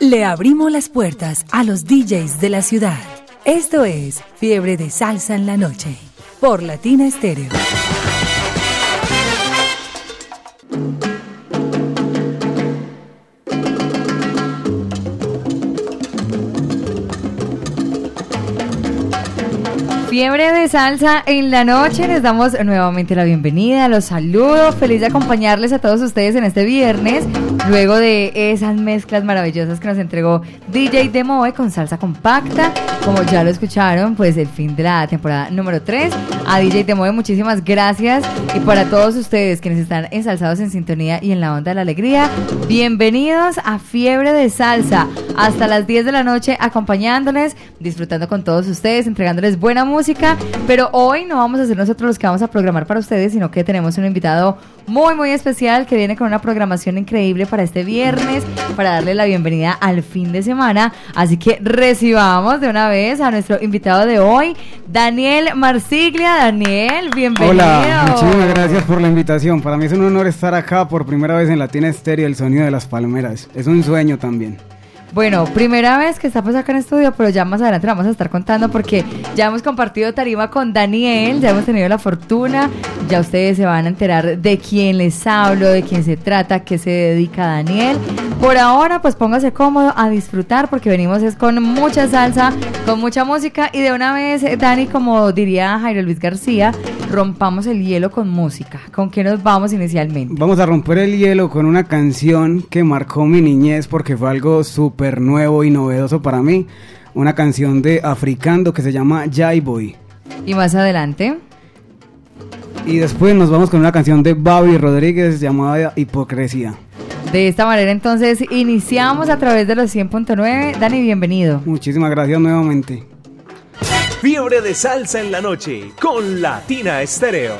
Le abrimos las puertas a los DJs de la ciudad. Esto es Fiebre de Salsa en la Noche por Latina Estéreo. Fiebre de salsa en la noche. Les damos nuevamente la bienvenida, los saludo. Feliz de acompañarles a todos ustedes en este viernes. Luego de esas mezclas maravillosas que nos entregó DJ Demoe con salsa compacta. Como ya lo escucharon, pues el fin de la temporada número 3. A DJ Demoe, muchísimas gracias. Y para todos ustedes quienes están ensalzados en sintonía y en la onda de la alegría, bienvenidos a Fiebre de Salsa. Hasta las 10 de la noche acompañándoles, disfrutando con todos ustedes, entregándoles buena música pero hoy no vamos a ser nosotros los que vamos a programar para ustedes, sino que tenemos un invitado muy, muy especial que viene con una programación increíble para este viernes, para darle la bienvenida al fin de semana. Así que recibamos de una vez a nuestro invitado de hoy, Daniel Marsiglia. Daniel, bienvenido. Hola, muchísimas gracias por la invitación. Para mí es un honor estar acá por primera vez en Latina Estéreo, el sonido de las palmeras. Es un sueño también. Bueno, primera vez que estamos acá en estudio, pero ya más adelante vamos a estar contando porque ya hemos compartido tarima con Daniel, ya hemos tenido la fortuna, ya ustedes se van a enterar de quién les hablo, de quién se trata, qué se dedica Daniel. Por ahora, pues póngase cómodo a disfrutar porque venimos es con mucha salsa, con mucha música y de una vez, Dani, como diría Jairo Luis García, rompamos el hielo con música. ¿Con qué nos vamos inicialmente? Vamos a romper el hielo con una canción que marcó mi niñez porque fue algo súper nuevo y novedoso para mí. Una canción de Africando que se llama Jai Boy. Y más adelante. Y después nos vamos con una canción de Bobby Rodríguez llamada Hipocresía. De esta manera entonces iniciamos a través de los 100.9. Dani, bienvenido. Muchísimas gracias nuevamente. Fiebre de salsa en la noche con Latina Estéreo.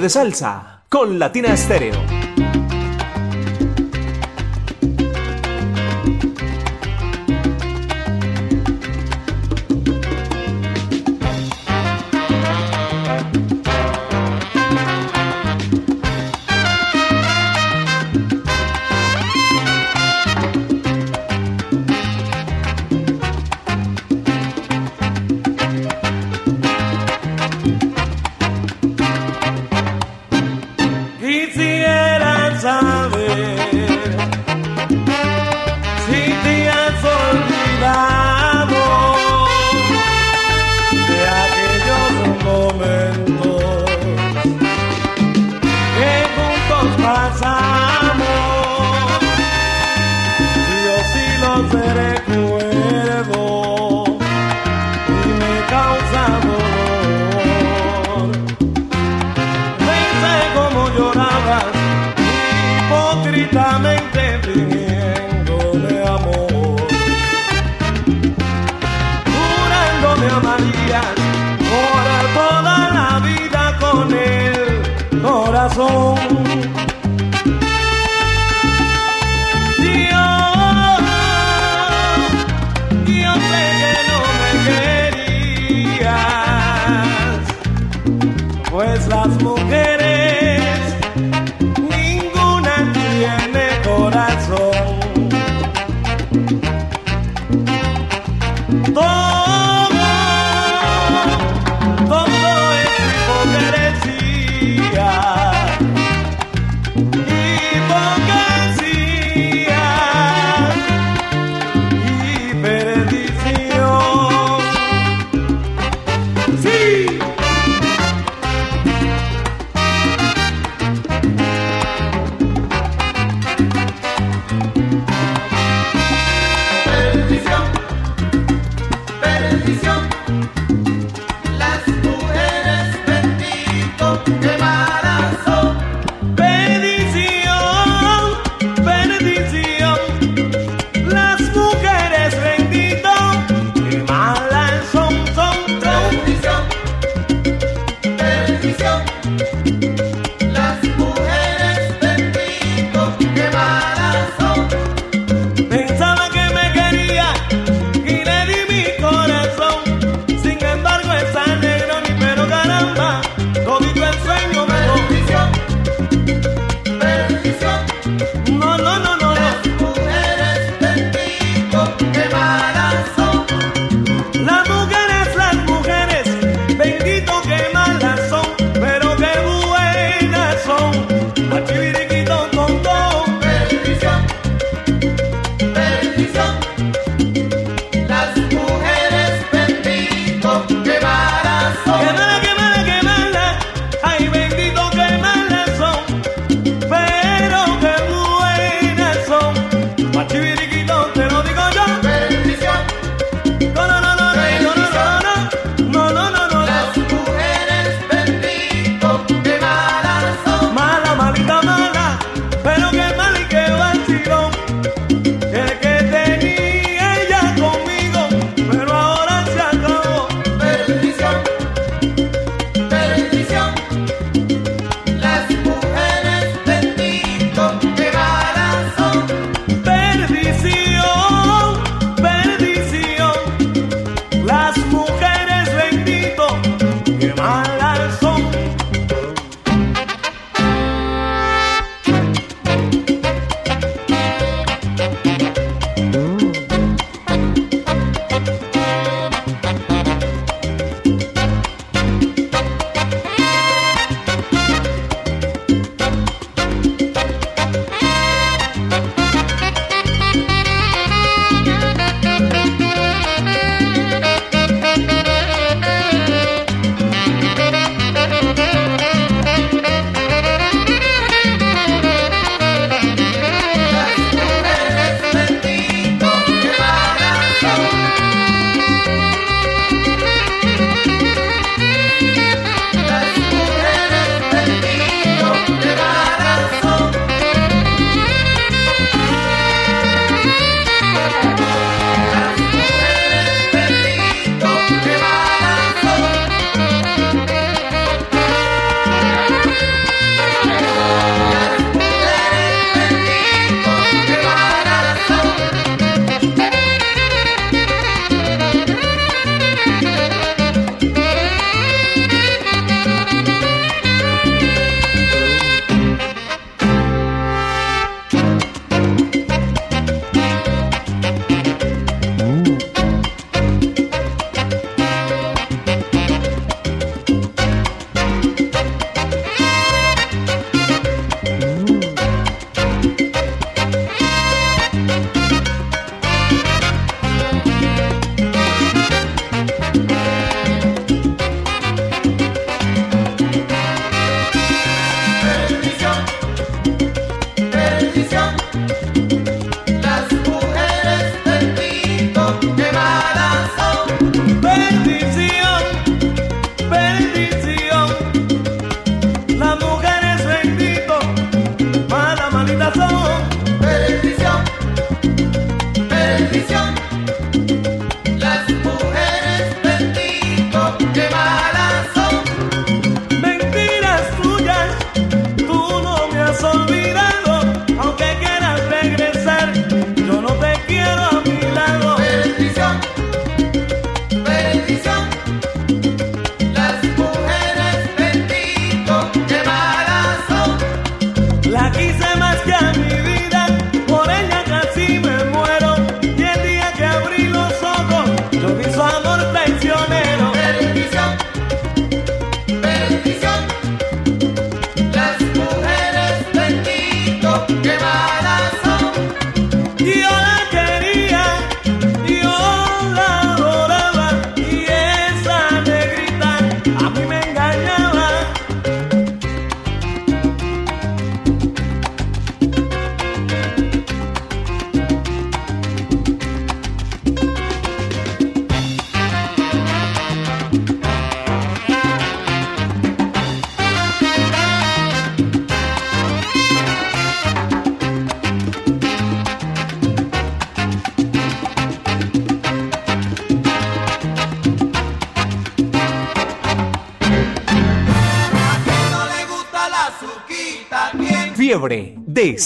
De Salsa con Latina Estéreo. Seré ciego y me causa amor. Como llorabas, hipócritamente pidiendo de amor. Curando de humanidad, orar toda la vida con el corazón.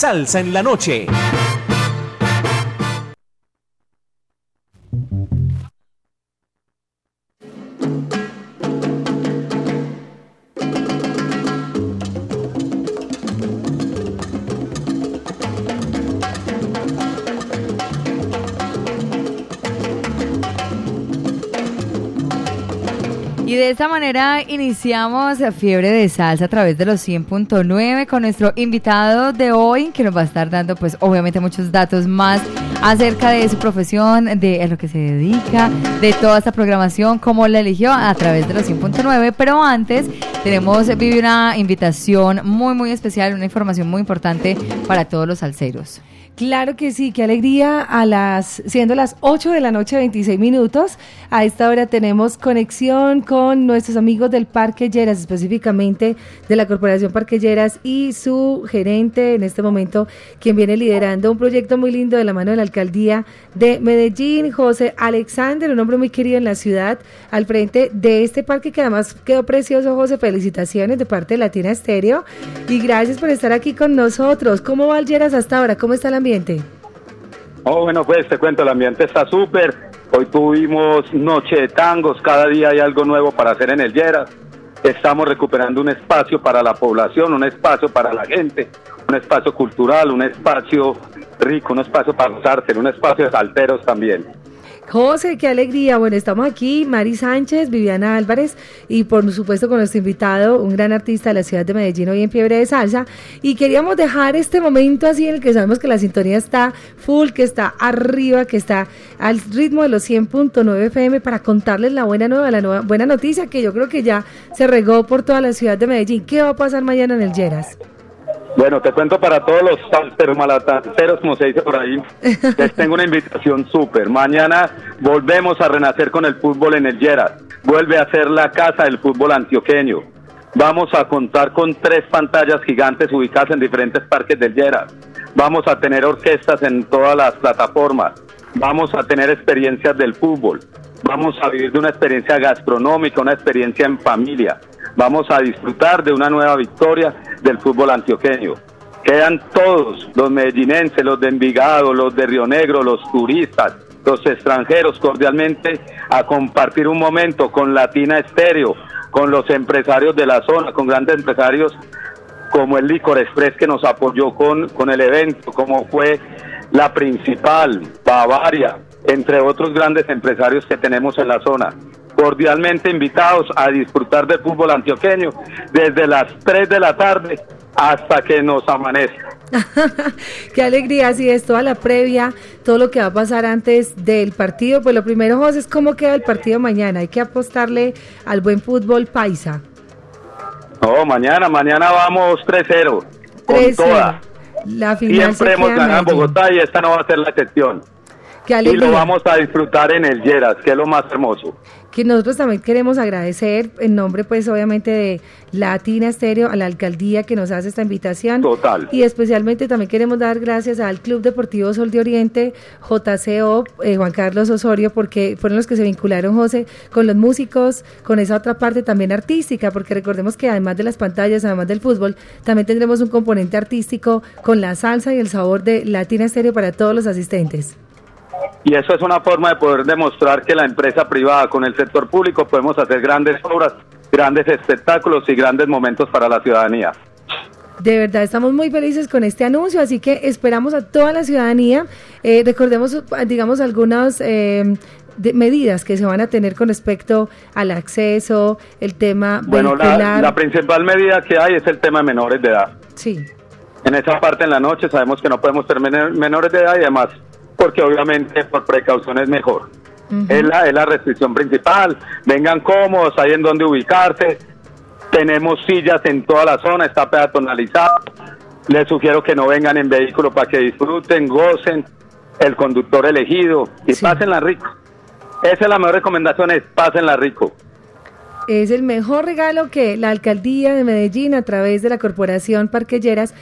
Salsa en la noche. Y de esta manera iniciamos Fiebre de Salsa a través de los 100.9 con nuestro invitado de hoy que nos va a estar dando pues obviamente muchos datos más acerca de su profesión, de lo que se dedica, de toda esta programación, cómo la eligió a través de los 100.9. Pero antes tenemos Vivi una invitación muy muy especial, una información muy importante para todos los salseros. Claro que sí, qué alegría. A las, siendo las 8 de la noche, 26 minutos, a esta hora tenemos conexión con nuestros amigos del Parque Lleras, específicamente de la Corporación Parque Lleras y su gerente en este momento, quien viene liderando un proyecto muy lindo de la mano de la alcaldía de Medellín, José Alexander, un hombre muy querido en la ciudad, al frente de este parque que además quedó precioso, José. Felicitaciones de parte de Latina Estéreo y gracias por estar aquí con nosotros. ¿Cómo va el Lleras hasta ahora? ¿Cómo está la Oh, bueno, pues te cuento, el ambiente está súper. Hoy tuvimos noche de tangos, cada día hay algo nuevo para hacer en el Lleras. Estamos recuperando un espacio para la población, un espacio para la gente, un espacio cultural, un espacio rico, un espacio para los un espacio de salteros también. José, qué alegría. Bueno, estamos aquí, Mari Sánchez, Viviana Álvarez y por supuesto con nuestro invitado, un gran artista de la ciudad de Medellín, hoy en fiebre de salsa. Y queríamos dejar este momento así en el que sabemos que la sintonía está full, que está arriba, que está al ritmo de los 100.9 FM para contarles la buena nueva, la nueva, buena noticia que yo creo que ya se regó por toda la ciudad de Medellín. ¿Qué va a pasar mañana en el Lleras? Bueno, te cuento para todos los salteros, malatanceros, como se dice por ahí. Les tengo una invitación súper. Mañana volvemos a renacer con el fútbol en el Lleras. Vuelve a ser la casa del fútbol antioqueño. Vamos a contar con tres pantallas gigantes ubicadas en diferentes parques del Lleras. Vamos a tener orquestas en todas las plataformas. Vamos a tener experiencias del fútbol. Vamos a vivir de una experiencia gastronómica, una experiencia en familia. Vamos a disfrutar de una nueva victoria del fútbol antioqueño. Quedan todos, los medellinenses, los de Envigado, los de Río Negro, los turistas, los extranjeros, cordialmente a compartir un momento con Latina Estéreo, con los empresarios de la zona, con grandes empresarios como el Licor Express que nos apoyó con, con el evento, como fue la principal, Bavaria, entre otros grandes empresarios que tenemos en la zona cordialmente invitados a disfrutar del fútbol antioqueño desde las 3 de la tarde hasta que nos amanezca. Qué alegría, así es, toda la previa, todo lo que va a pasar antes del partido. Pues lo primero, José, es cómo queda el partido mañana. Hay que apostarle al buen fútbol paisa. No, mañana, mañana vamos 3-0. Con toda. La final Siempre hemos ganado en Bogotá y esta no va a ser la excepción. Qué y lo vamos a disfrutar en el Lleras, que es lo más hermoso. Que nosotros también queremos agradecer en nombre, pues, obviamente de Latina Estéreo, a la alcaldía que nos hace esta invitación. Total. Y especialmente también queremos dar gracias al Club Deportivo Sol de Oriente, JCO, eh, Juan Carlos Osorio, porque fueron los que se vincularon, José, con los músicos, con esa otra parte también artística, porque recordemos que además de las pantallas, además del fútbol, también tendremos un componente artístico con la salsa y el sabor de Latina Estéreo para todos los asistentes. Y eso es una forma de poder demostrar que la empresa privada con el sector público podemos hacer grandes obras, grandes espectáculos y grandes momentos para la ciudadanía. De verdad, estamos muy felices con este anuncio, así que esperamos a toda la ciudadanía. Eh, recordemos, digamos, algunas eh, medidas que se van a tener con respecto al acceso, el tema bueno, la, la, principal medida que hay es el tema de menores de edad. Sí. En esa parte en la noche sabemos que no podemos tener menores de edad y además porque obviamente por precaución es mejor. es, la, es la restricción principal. Vengan cómodos, hay en donde ubicarse. Tenemos sillas en toda la zona, está peatonalizado. Les sugiero que no vengan en vehículo para que disfruten, gocen el conductor elegido y pásenla rico. Esa es la mejor recomendación, es pásenla rico. Es el mejor regalo que la alcaldía de Medellín a través de la corporación Parquelleras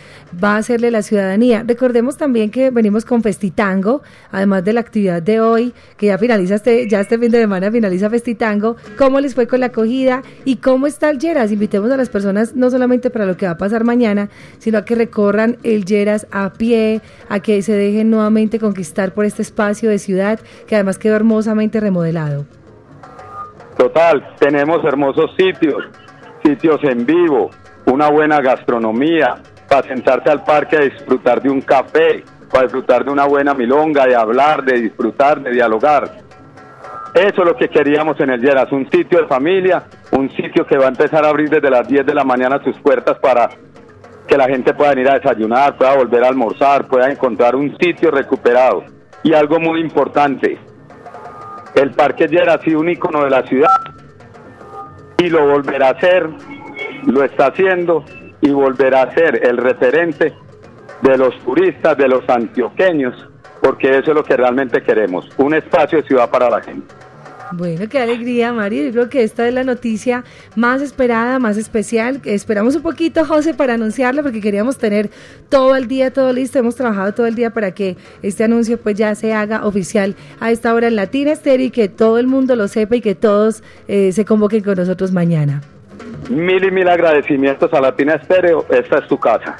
va a hacerle a la ciudadanía. Recordemos también que venimos con Festitango, además de la actividad de hoy, que ya finaliza este, ya este fin de semana finaliza Festitango. ¿Cómo les fue con la acogida y cómo está el Lleras? Invitemos a las personas no solamente para lo que va a pasar mañana, sino a que recorran el Lleras a pie, a que se dejen nuevamente conquistar por este espacio de ciudad que además quedó hermosamente remodelado. Total, tenemos hermosos sitios, sitios en vivo, una buena gastronomía, para sentarse al parque a disfrutar de un café, para disfrutar de una buena milonga, de hablar, de disfrutar, de dialogar. Eso es lo que queríamos en el Lleras, un sitio de familia, un sitio que va a empezar a abrir desde las 10 de la mañana sus puertas para que la gente pueda ir a desayunar, pueda volver a almorzar, pueda encontrar un sitio recuperado. Y algo muy importante, el Parque Lleras ha sido un icono de la ciudad y lo volverá a ser, lo está haciendo y volverá a ser el referente de los turistas, de los antioqueños, porque eso es lo que realmente queremos, un espacio de ciudad para la gente. Bueno, qué alegría, Mario. Yo creo que esta es la noticia más esperada, más especial. Esperamos un poquito, José, para anunciarla, porque queríamos tener todo el día, todo listo. Hemos trabajado todo el día para que este anuncio pues ya se haga oficial a esta hora en Latina Estéreo y que todo el mundo lo sepa y que todos eh, se convoquen con nosotros mañana. Mil y mil agradecimientos a Latina Estéreo. Esta es tu casa.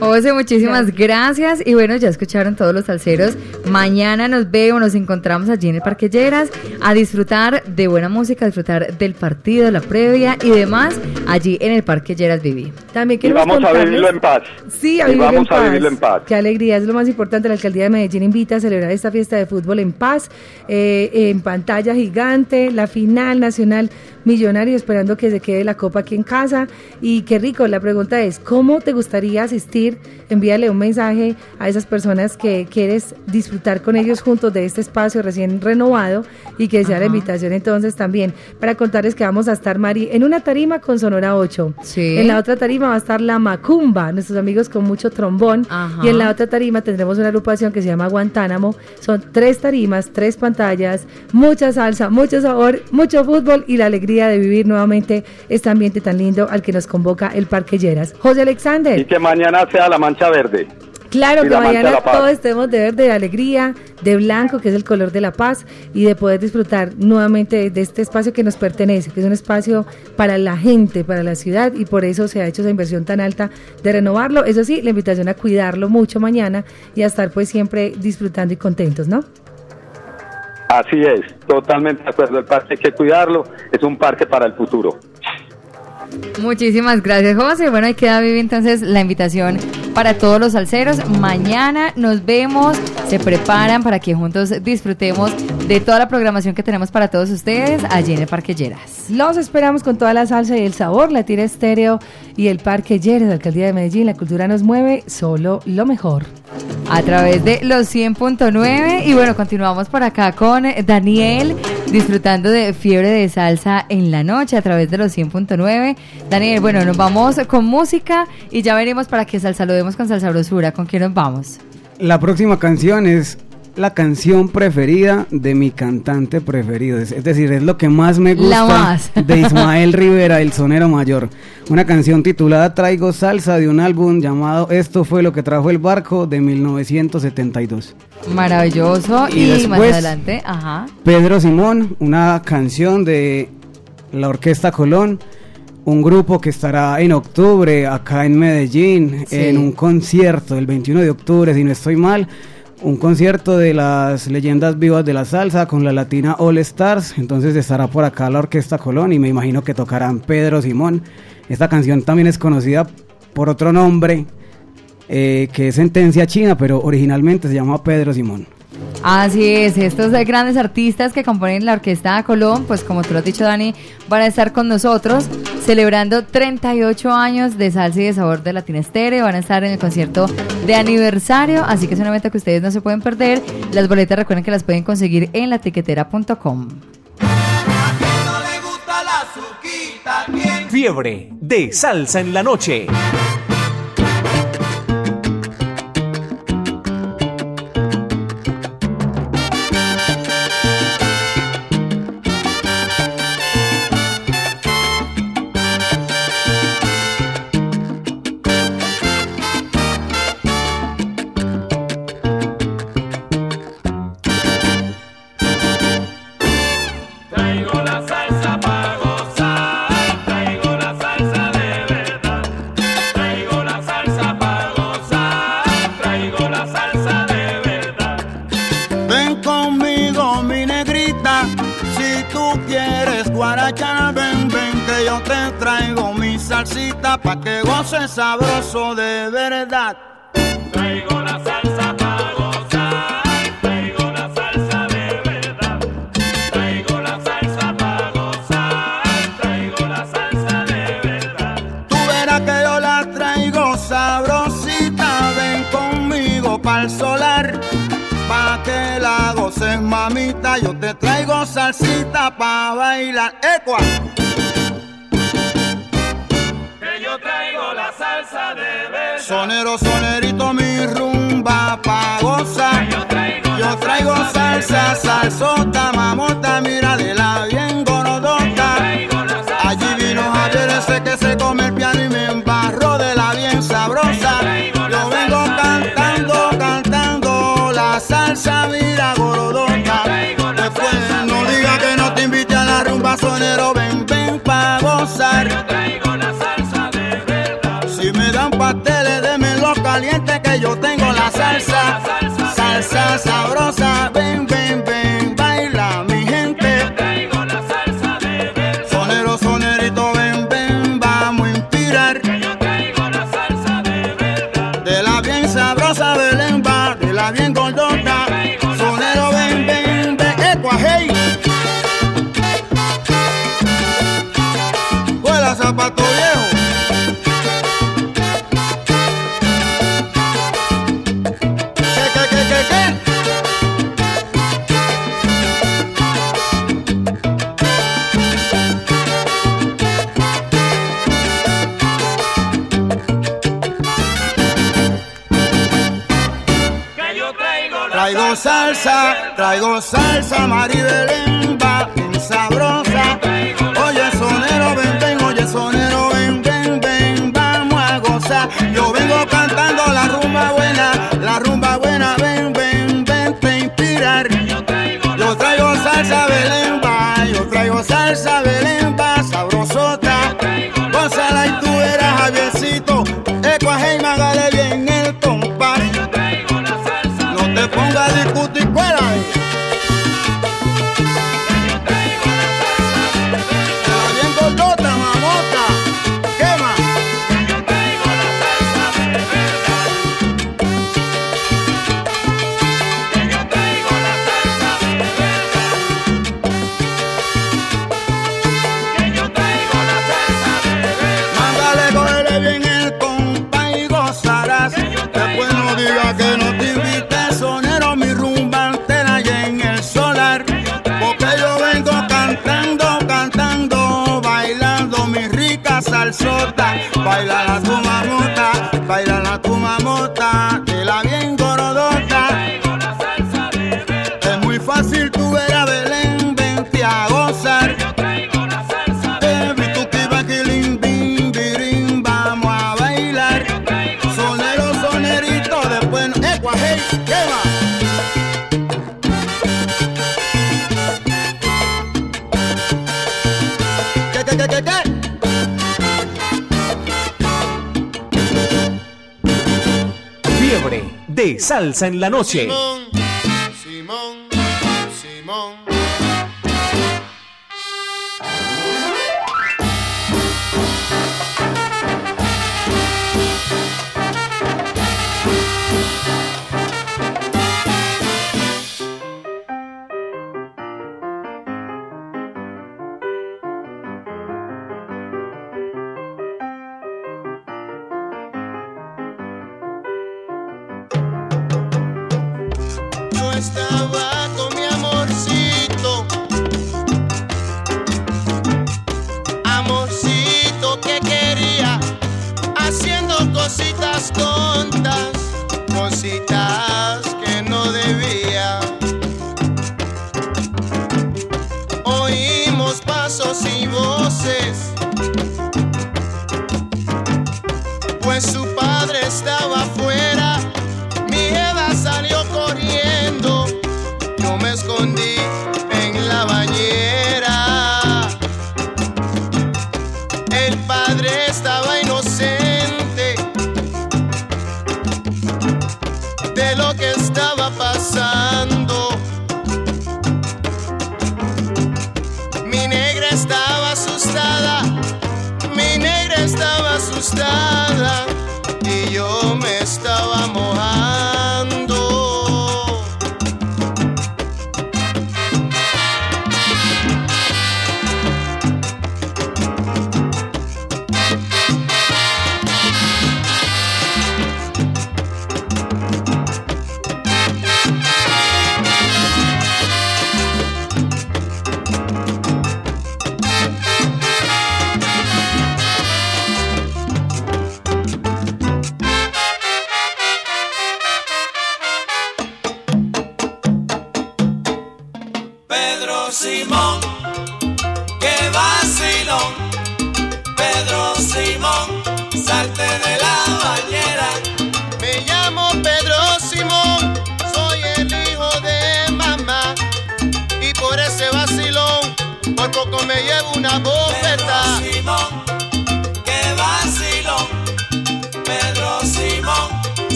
José, muchísimas gracias. Y bueno, ya escucharon todos los salseros. Mañana nos vemos, nos encontramos allí en el Parque Lleras a disfrutar de buena música, a disfrutar del partido, la previa y demás allí en el Parque Lleras Viví. También Y vamos a vivirlo en paz. Sí, a Y vivirlo vamos en a paz. vivirlo en paz. Qué alegría, es lo más importante. La alcaldía de Medellín invita a celebrar esta fiesta de fútbol en paz, eh, en pantalla gigante, la final nacional millonario, esperando que se quede la copa aquí en casa. Y qué rico, la pregunta es, ¿cómo te gustaría asistir? Envíale un mensaje a esas personas que quieres disfrutar con ellos juntos de este espacio recién renovado y que sea la invitación entonces también para contarles que vamos a estar, Mari, en una tarima con Sonora 8. Sí. En la otra tarima va a estar la Macumba, nuestros amigos con mucho trombón. Ajá. Y en la otra tarima tendremos una agrupación que se llama Guantánamo. Son tres tarimas, tres pantallas, mucha salsa, mucho sabor, mucho fútbol y la alegría de vivir nuevamente este ambiente tan lindo al que nos convoca el Parque Lleras. José Alexander. Y que mañana sea la mancha verde. Claro que mañana todos estemos de verde, de alegría, de blanco, que es el color de la paz, y de poder disfrutar nuevamente de este espacio que nos pertenece, que es un espacio para la gente, para la ciudad, y por eso se ha hecho esa inversión tan alta de renovarlo. Eso sí, la invitación a cuidarlo mucho mañana y a estar pues siempre disfrutando y contentos, ¿no? Así es, totalmente de acuerdo. El parque hay que cuidarlo, es un parque para el futuro. Muchísimas gracias, José. Bueno, ahí queda viva entonces la invitación para todos los salseros. Mañana nos vemos, se preparan para que juntos disfrutemos de toda la programación que tenemos para todos ustedes allí en el Parque Lleras. Los esperamos con toda la salsa y el sabor, la tira estéreo y el Parque Lleras, la Alcaldía de Medellín. La cultura nos mueve, solo lo mejor. a través de los 100.9 y bueno, continuamos por acá con Daniel disfrutando de fiebre de salsa en la noche a través de los 100.9. Daniel, bueno, nos vamos con música y ya veremos para que saludemos con salsa brosura. ¿Con quién nos vamos? La próxima canción es la canción preferida de mi cantante preferido. Es, es decir, es lo que más me gusta más. de Ismael Rivera, el sonero mayor. Una canción titulada Traigo Salsa de un álbum llamado Esto fue lo que trajo el barco de 1972. Maravilloso. Y Y, más después- adelante, ajá. Pedro Simón, una canción de la Orquesta Colón, un grupo que estará en octubre acá en Medellín, Sí. en un concierto el 21 de octubre, si no estoy mal, un concierto de las leyendas vivas de la salsa con la Latina All Stars, entonces estará por acá la Orquesta Colón y me imagino que tocarán Pedro Simón. Esta canción también es conocida por otro nombre, eh, que es Sentencia China, pero originalmente se llama Pedro Simón. Así es, estos grandes artistas que componen la Orquesta Colón, pues como tú lo has dicho Dani, van a estar con nosotros celebrando 38 años de salsa y de sabor de Latina Estéreo, van a estar en el concierto de aniversario, así que es un evento que ustedes no se pueden perder. Las boletas recuerden que las pueden conseguir en latiquetera.com. Fiebre de salsa en la noche. es sabroso de verdad. Traigo la salsa para gozar, traigo la salsa de verdad. Traigo la salsa para gozar, traigo la salsa de verdad. Tú verás que yo la traigo sabrosita, ven conmigo pa'l solar. Pa' que la goces, mamita, yo te traigo salsita pa' bailar. ¡Ecua! Sonero, sonerito, mi rumba pa' Yo traigo, Yo traigo salsa, salsota, mamón. salsa. Traigo salsa maribelemba, bien sabrosa. Oye, sonero, ven, ven, oye, sonero, ven, ven, ven, vamos a gozar. Yo vengo cantando la rumba buena, la rumba buena, ven, ven, ven, te inspirar. Yo traigo salsa belemba, yo traigo salsa belemba. salsa en la noche. Estaba con mi amorcito, amorcito que quería haciendo cositas tontas, cositas.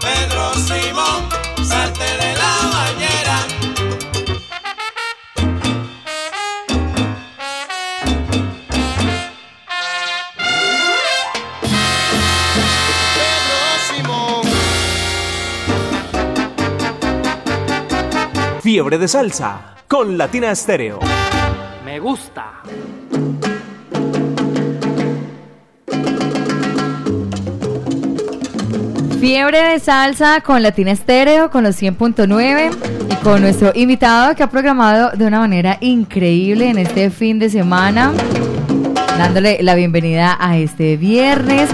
Pedro Simón, salte de la bañera. Pedro Simón. Fiebre de salsa con Latina Estéreo. Me gusta. Fiebre de salsa con Latina Estéreo, con los 100.9 y con nuestro invitado que ha programado de una manera increíble en este fin de semana, dándole la bienvenida a este viernes.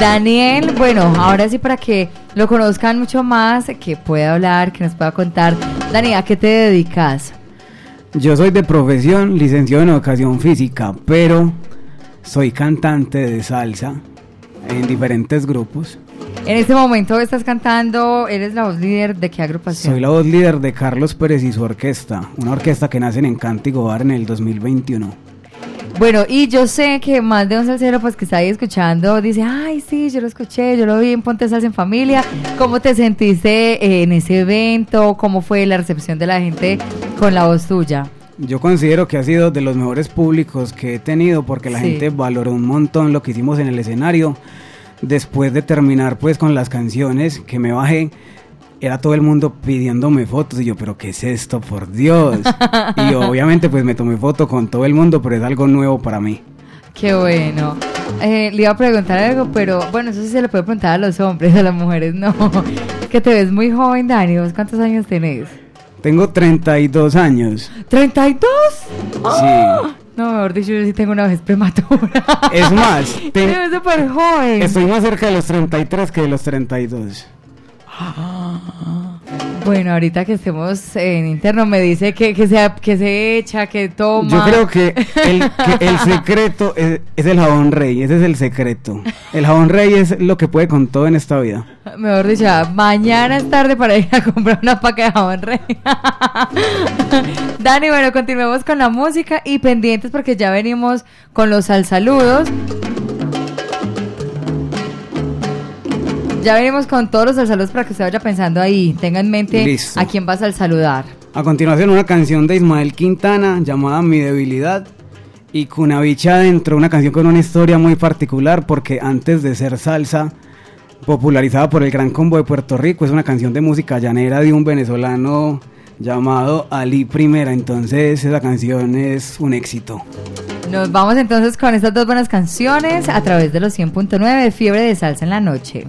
Daniel, bueno, ahora sí para que lo conozcan mucho más, que pueda hablar, que nos pueda contar. Dani, ¿a qué te dedicas? Yo soy de profesión licenciado en educación física, pero soy cantante de salsa en diferentes grupos. En este momento estás cantando, eres la voz líder de qué agrupación? Soy la voz líder de Carlos Pérez y su orquesta, una orquesta que nace en Encanto y Gobar en el 2021. Bueno, y yo sé que más de un salsero pues que está ahí escuchando dice, ay, sí, yo lo escuché, yo lo vi en Ponte Salsa en Familia. ¿Cómo te sentiste eh, en ese evento? ¿Cómo fue la recepción de la gente con la voz tuya? Yo considero que ha sido de los mejores públicos que he tenido porque la Sí. gente valoró un montón lo que hicimos en el escenario. Después de terminar pues con las canciones que me bajé, era todo el mundo pidiéndome fotos y yo, pero ¿qué es esto? Por Dios. y obviamente pues me tomé foto con todo el mundo, pero es algo nuevo para mí. Qué bueno. Eh, le iba a preguntar algo, pero bueno, eso sí se le puede preguntar a los hombres, a las mujeres no. que te ves muy joven, Dani. ¿Vos cuántos años tenés? Tengo 32 años. ¿32? Sí. No, mejor dicho, yo sí tengo una vez prematura. Es más, te- Te ves súper joven. estoy más cerca de los 33 que de los 32. Bueno, ahorita que estemos en interno me dice que, que, se, que se echa, que toma. Yo creo que el, que el secreto es, es el jabón rey, ese es el secreto. El jabón rey es lo que puede con todo en esta vida. Mejor dicho, mañana es tarde para ir a comprar una paca de jabón rey. Dani, bueno, continuemos con la música y pendientes porque ya venimos con los al saludos. Ya venimos con todos los saludos para que usted vaya pensando ahí. Tenga en mente Listo. a quién vas a saludar. A continuación, una canción de Ismael Quintana llamada Mi Debilidad. Y Cunavicha adentro, una canción con una historia muy particular porque antes de ser salsa, popularizada por el Gran Combo de Puerto Rico, es una canción de música llanera de un venezolano llamado Ali Primera. Entonces, esa canción es un éxito. Nos vamos entonces con estas dos buenas canciones a través de los 100.9 de Fiebre de Salsa en la Noche.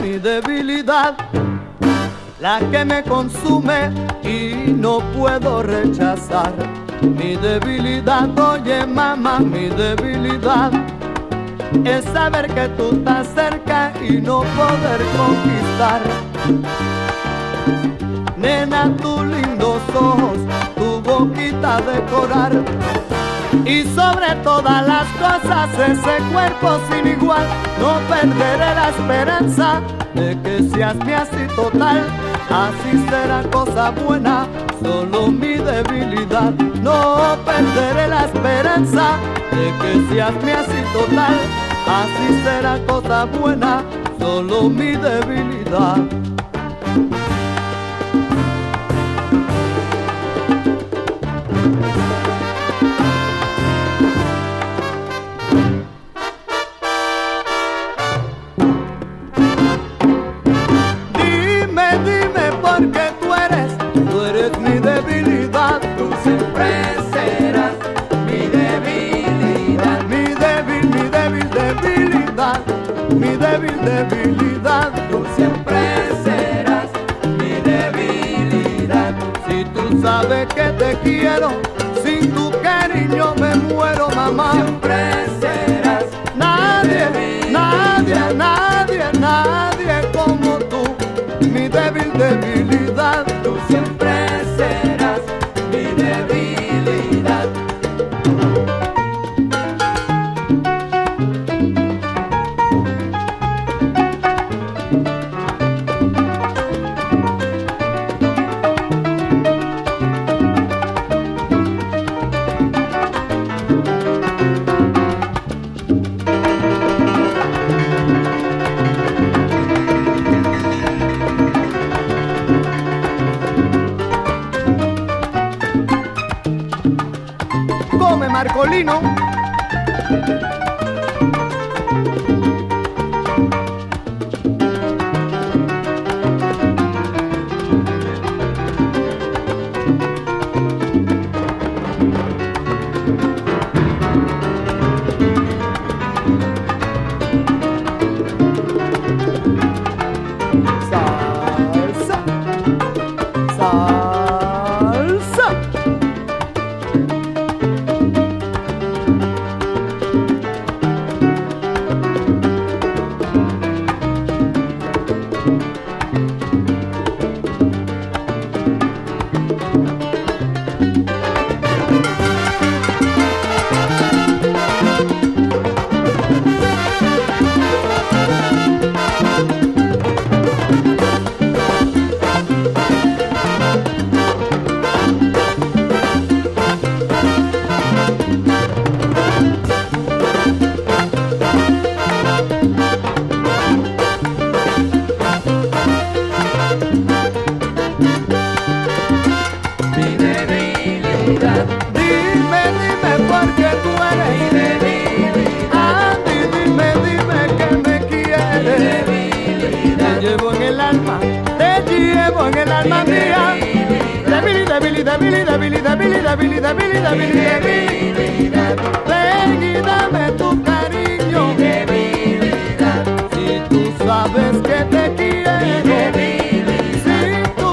Mi debilidad, la que me consume y no puedo rechazar. Mi debilidad, oye mamá, mi debilidad es saber que tú estás cerca y no poder conquistar. Nena, tus lindos ojos, tu boquita decorar. Y sobre todas las cosas ese cuerpo sin igual No perderé la esperanza de que seas mi así total. Así será cosa buena, solo mi debilidad. No perderé la esperanza de que seas mi así total. Así será cosa buena, solo mi debilidad sabes que te quiero. Sin tu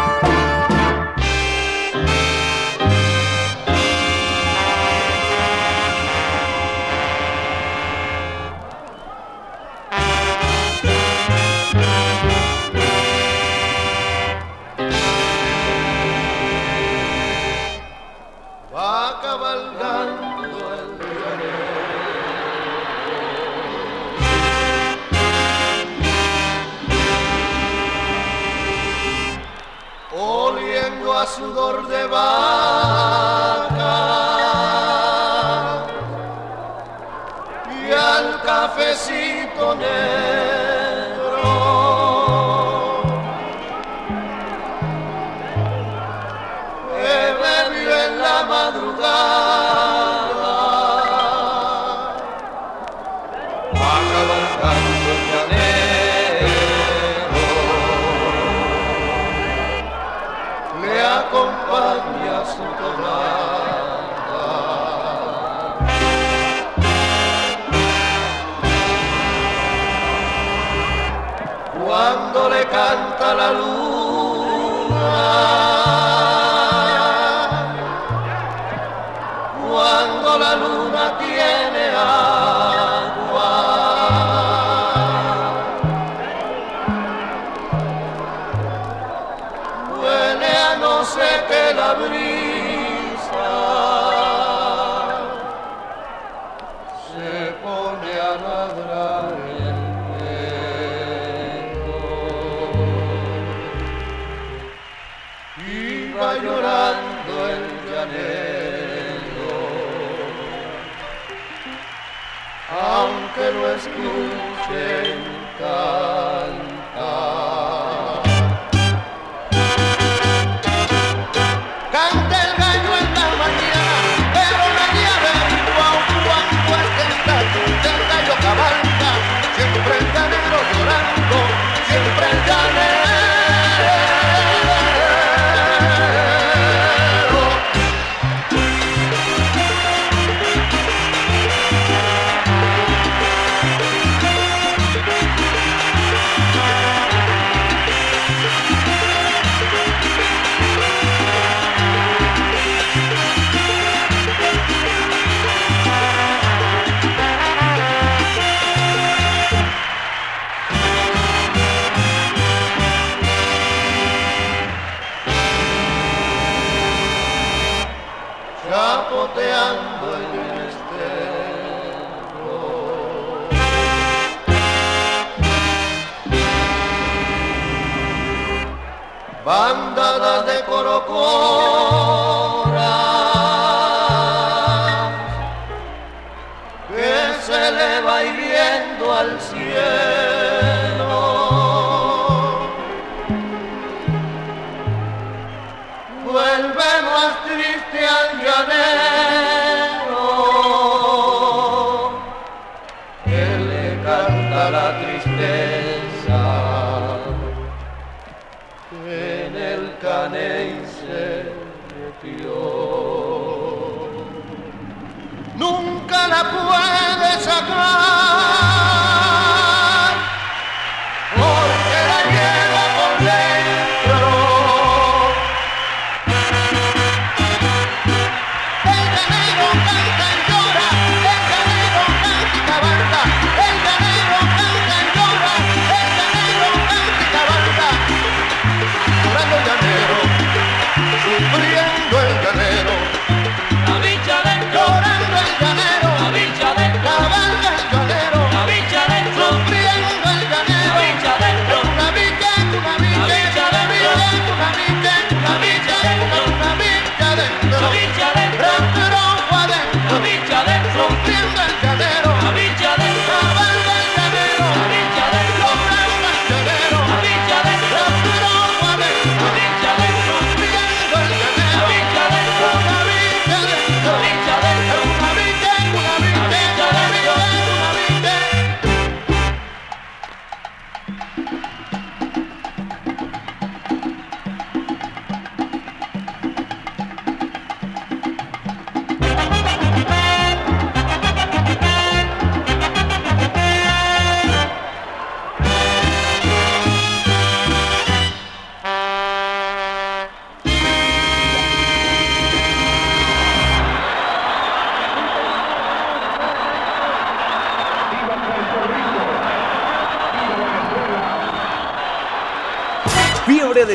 acompaña su tonada. Cuando le canta la luna.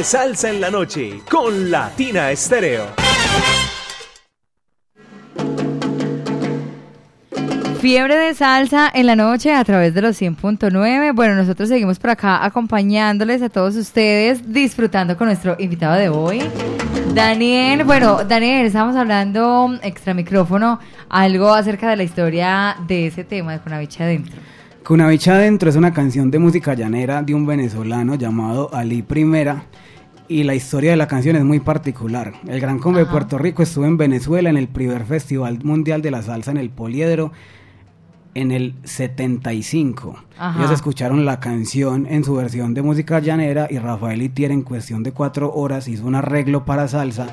Salsa en la noche con Latina Estéreo. Fiebre de salsa en la noche a través de los 100.9. Bueno, nosotros seguimos por acá acompañándoles a todos ustedes, disfrutando con nuestro invitado de hoy. Daniel, bueno, Daniel, estábamos hablando extra micrófono algo acerca de la historia de ese tema de Conavicha Adentro. Cunavicha Adentro es una canción de música llanera de un venezolano llamado Ali Primera y la historia de la canción es muy particular. El Gran Combo de. Puerto Rico estuvo en Venezuela en el primer Festival Mundial de la Salsa en el Poliedro en el 75. Ajá. Ellos escucharon la canción en su versión de música llanera y Rafael Itier en cuestión de cuatro horas hizo un arreglo para salsa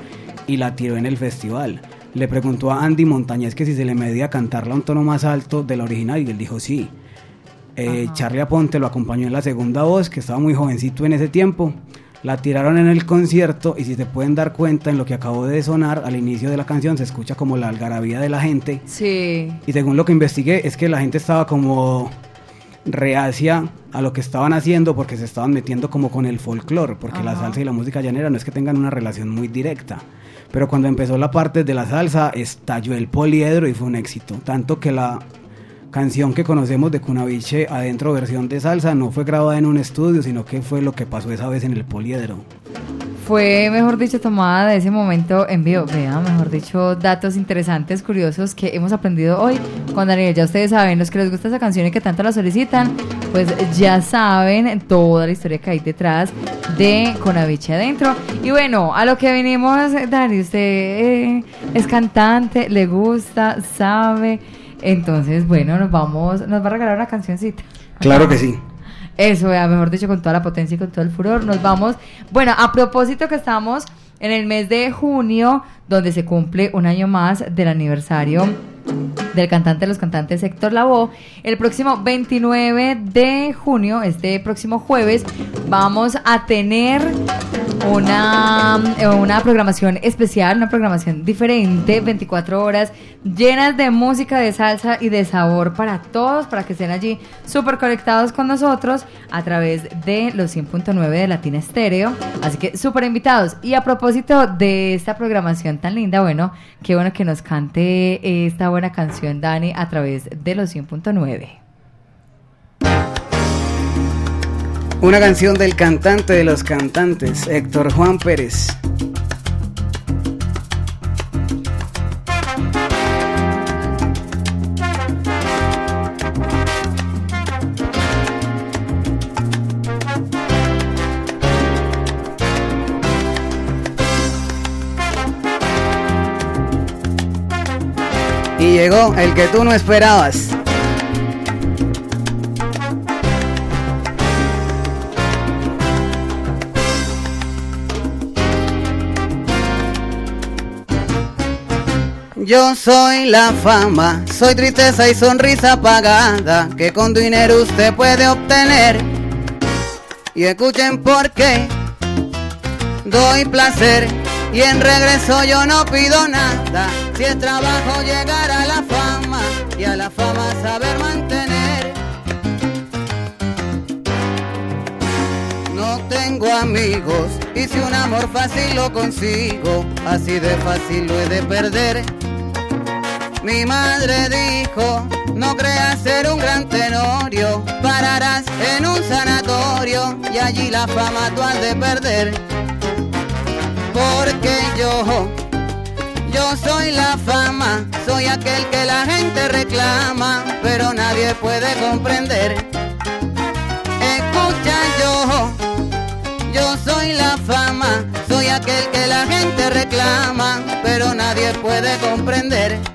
y la tiró en el festival. Le preguntó a Andy Montañez que si se le medía cantarla a un tono más alto de la original y él dijo sí. Eh, Charlie Aponte lo acompañó en la segunda voz, que estaba muy jovencito en ese tiempo. La tiraron en el concierto y si se pueden dar cuenta en lo que acabó de sonar al inicio de la canción se escucha como la algarabía de la gente. Sí. Y según lo que investigué es que la gente estaba como reacia a lo que estaban haciendo porque se estaban metiendo como con el folclore, porque la salsa y la música llanera no es que tengan una relación muy directa. Pero cuando empezó la parte de la salsa, estalló el poliedro y fue un éxito. Tanto que la canción que conocemos de Cunaviche adentro versión de salsa no fue grabada en un estudio, sino que fue lo que pasó esa vez en el poliedro. Fue, mejor dicho, tomada de ese momento en vivo. Vea, mejor dicho, datos interesantes, curiosos que hemos aprendido hoy con Daniel. Ya ustedes saben, los que les gusta esa canción y que tanto la solicitan, pues ya saben toda la historia que hay detrás de Conaviche Adentro. Y bueno, a lo que venimos, Dani, usted eh, es cantante, le gusta, sabe. Entonces, bueno, nos vamos, nos va a regalar una cancioncita. Claro que sí. Eso, vea, mejor dicho, con toda la potencia y con todo el furor. Nos vamos. Bueno, a propósito que estamos en el mes de junio, donde se cumple un año más del aniversario del cantante de los cantantes Héctor Lavoe. El próximo 29 de junio, este próximo jueves, vamos a tener una, eh, una programación especial, una programación diferente, 24 horas llenas de música, de salsa y de sabor para todos, para que estén allí súper conectados con nosotros a través de los 100.9 de Latina Estéreo. Así que súper invitados. Y a propósito de esta programación tan linda, bueno, qué bueno que nos cante esta buena canción, Dani, a través de los 100.9. Una canción del cantante de los cantantes, Héctor Juan Pérez. Llegó el que tú no esperabas. Yo soy la fama, soy tristeza y sonrisa pagada que con dinero usted puede obtener. Y escuchen por qué doy placer y en regreso yo no pido nada. Si es trabajo llegar a la fama y a la fama saber mantener. No tengo amigos y si un amor fácil lo consigo, así de fácil lo he de perder. Mi madre dijo, no creas ser un gran tenorio, pararás en un sanatorio y allí la fama tú has de perder. Porque yo, yo soy la fama, soy aquel que la gente reclama, pero nadie puede comprender. Escucha yo, yo soy la fama, soy aquel que la gente reclama, pero nadie puede comprender.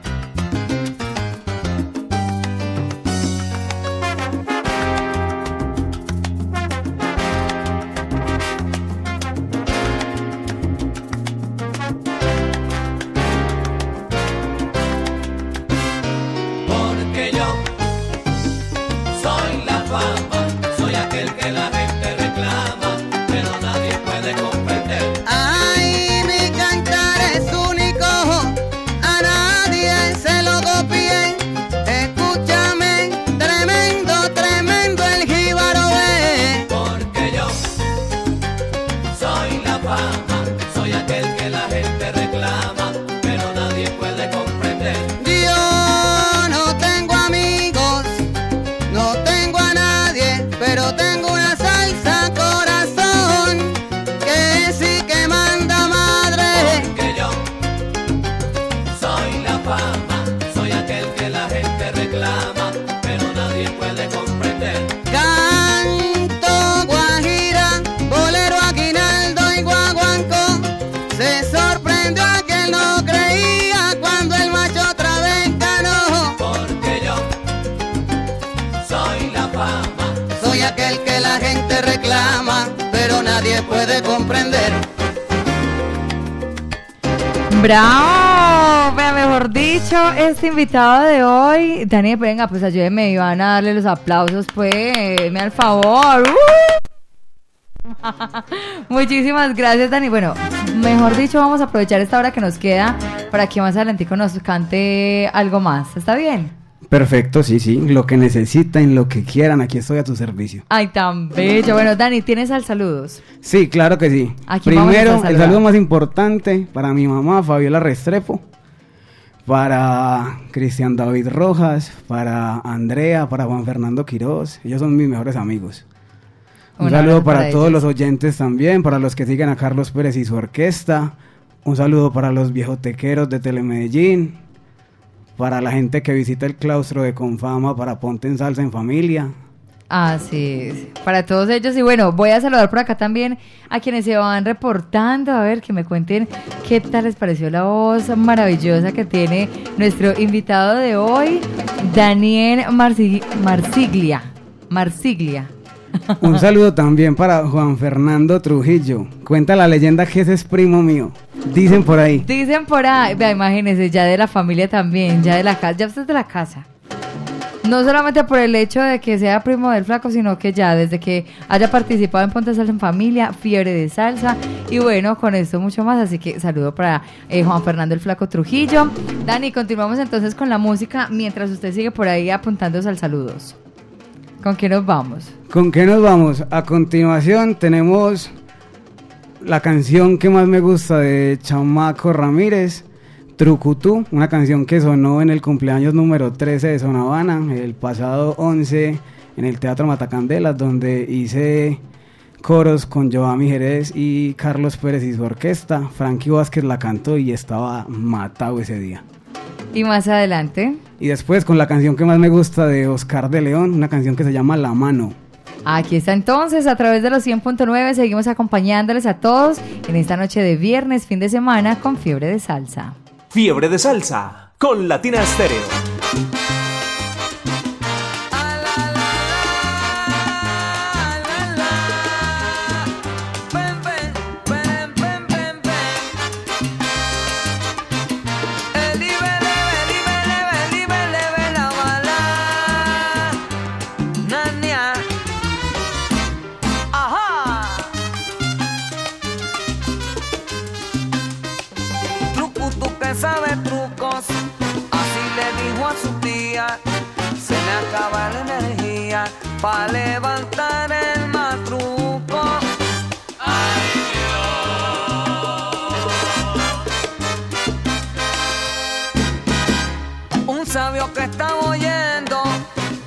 ¡Bravo! Mejor dicho, este invitado de hoy, Dani, venga, pues ayúdeme, van a darle los aplausos, pues, me al favor. ¡Uh! Muchísimas gracias, Dani. Bueno, mejor dicho, vamos a aprovechar esta hora que nos queda para que más adelantico nos cante algo más. ¿Está bien? Perfecto, sí, sí. Lo que necesiten, lo que quieran, aquí estoy a tu servicio. Ay, tan bello. Bueno, Dani, ¿tienes al saludos? Sí, claro que sí. ¿A quién vamos a Primero, el saludo más importante para mi mamá, Fabiola Restrepo, para Cristian David Rojas, para Andrea, para Juan Fernando Quiroz. Ellos son mis mejores amigos. Un, Un saludo para, para todos ellos. los oyentes también, para los que siguen a Carlos Pérez y su orquesta. Un saludo para los viejotequeros de Telemedellín, para la gente que visita el claustro de Confama, para Ponte en Salsa en Familia. Así es. Para todos ellos. Y bueno, voy a saludar por acá también a quienes se van reportando. A ver, que me cuenten qué tal les pareció la voz maravillosa que tiene nuestro invitado de hoy, Daniel Marci- Marsiglia. Marsiglia. Un saludo también para Juan Fernando Trujillo. Cuenta la leyenda que ese es primo mío. Dicen por ahí. Dicen por ahí, vea, imagínense, ya de la familia también, ya de la casa, ya usted es de la casa. No solamente por el hecho de que sea primo del flaco, sino que ya desde que haya participado en Ponte Salsa en Familia, Fiebre de Salsa, y bueno, con esto mucho más, así que saludo para eh, Juan Fernando el Flaco Trujillo. Dani, continuamos entonces con la música, mientras usted sigue por ahí apuntándose al saludos. ¿Con qué nos vamos? ¿Con qué nos vamos? A continuación tenemos la canción que más me gusta de Chamaco Ramírez, Trucutú, una canción que sonó en el cumpleaños número 13 de Zona Habana, el pasado 11 en el Teatro Matacandelas, donde hice coros con Joami Jerez y Carlos Pérez y su orquesta. Frankie Vázquez la cantó y estaba matado ese día. Y más adelante, Y después con la canción que más me gusta de Oscar de León, una canción que se llama La Mano. Aquí está entonces, a través de los 100.9 seguimos acompañándoles a todos en esta noche de viernes, fin de semana, con fiebre de salsa. Fiebre de salsa con Latina Stereo. Para levantar el matruco. Un sabio que estaba oyendo,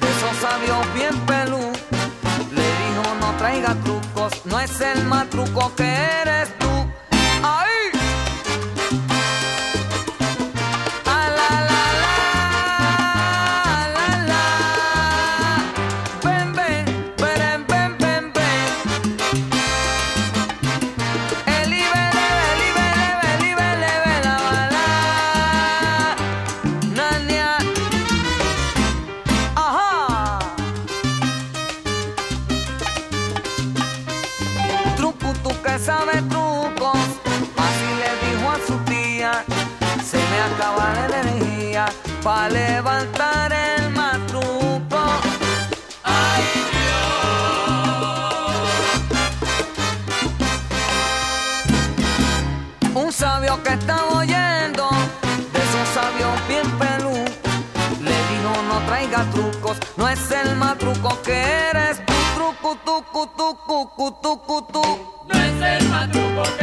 de esos sabios bien pelú, le dijo no traiga trucos, no es el más truco que eres sabio que estaba oyendo, de esos sabios bien pelú, le dijo no traiga trucos, no es el más truco que eres tú, truco, tucu, tucu, tucu, tu. No es el más truco que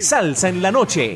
salsa en la noche.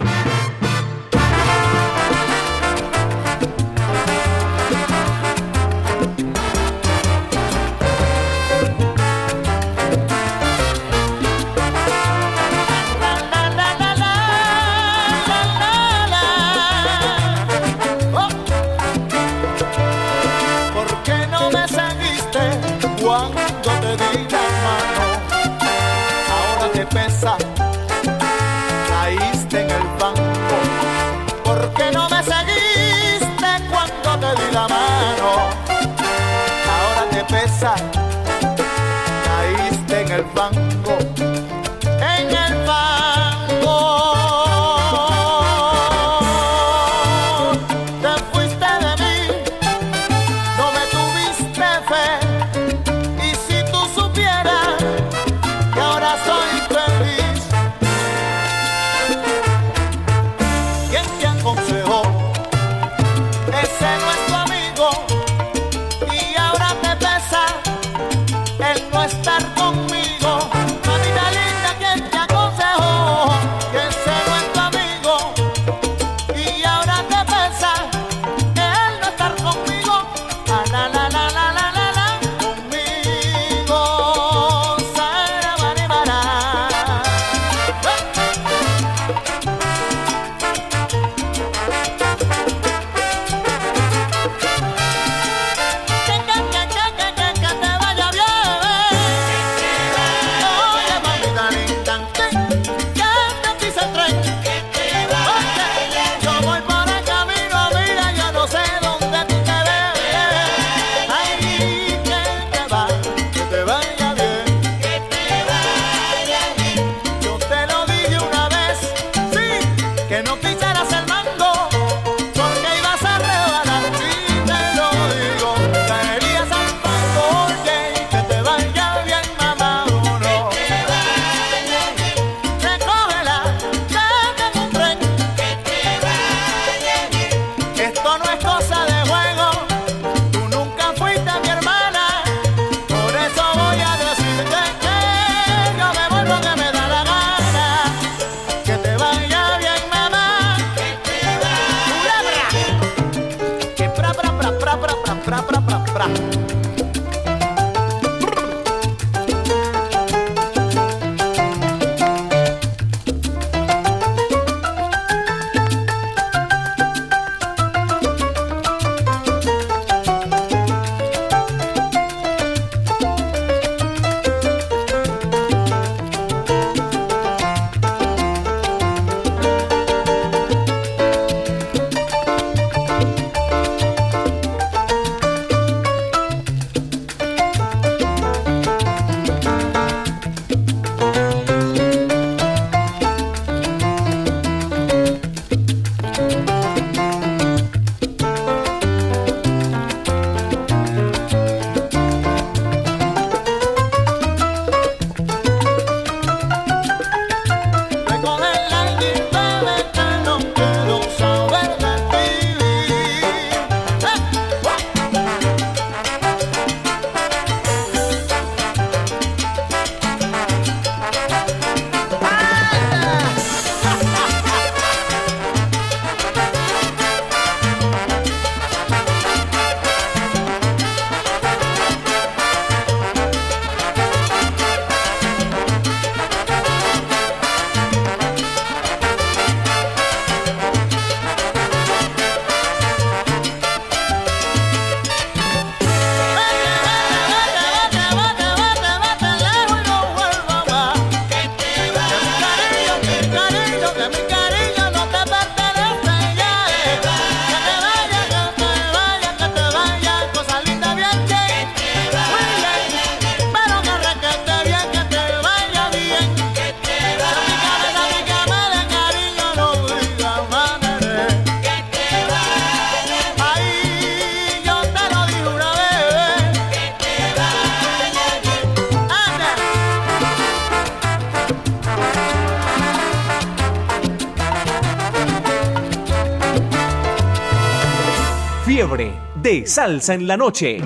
Salsa en la noche.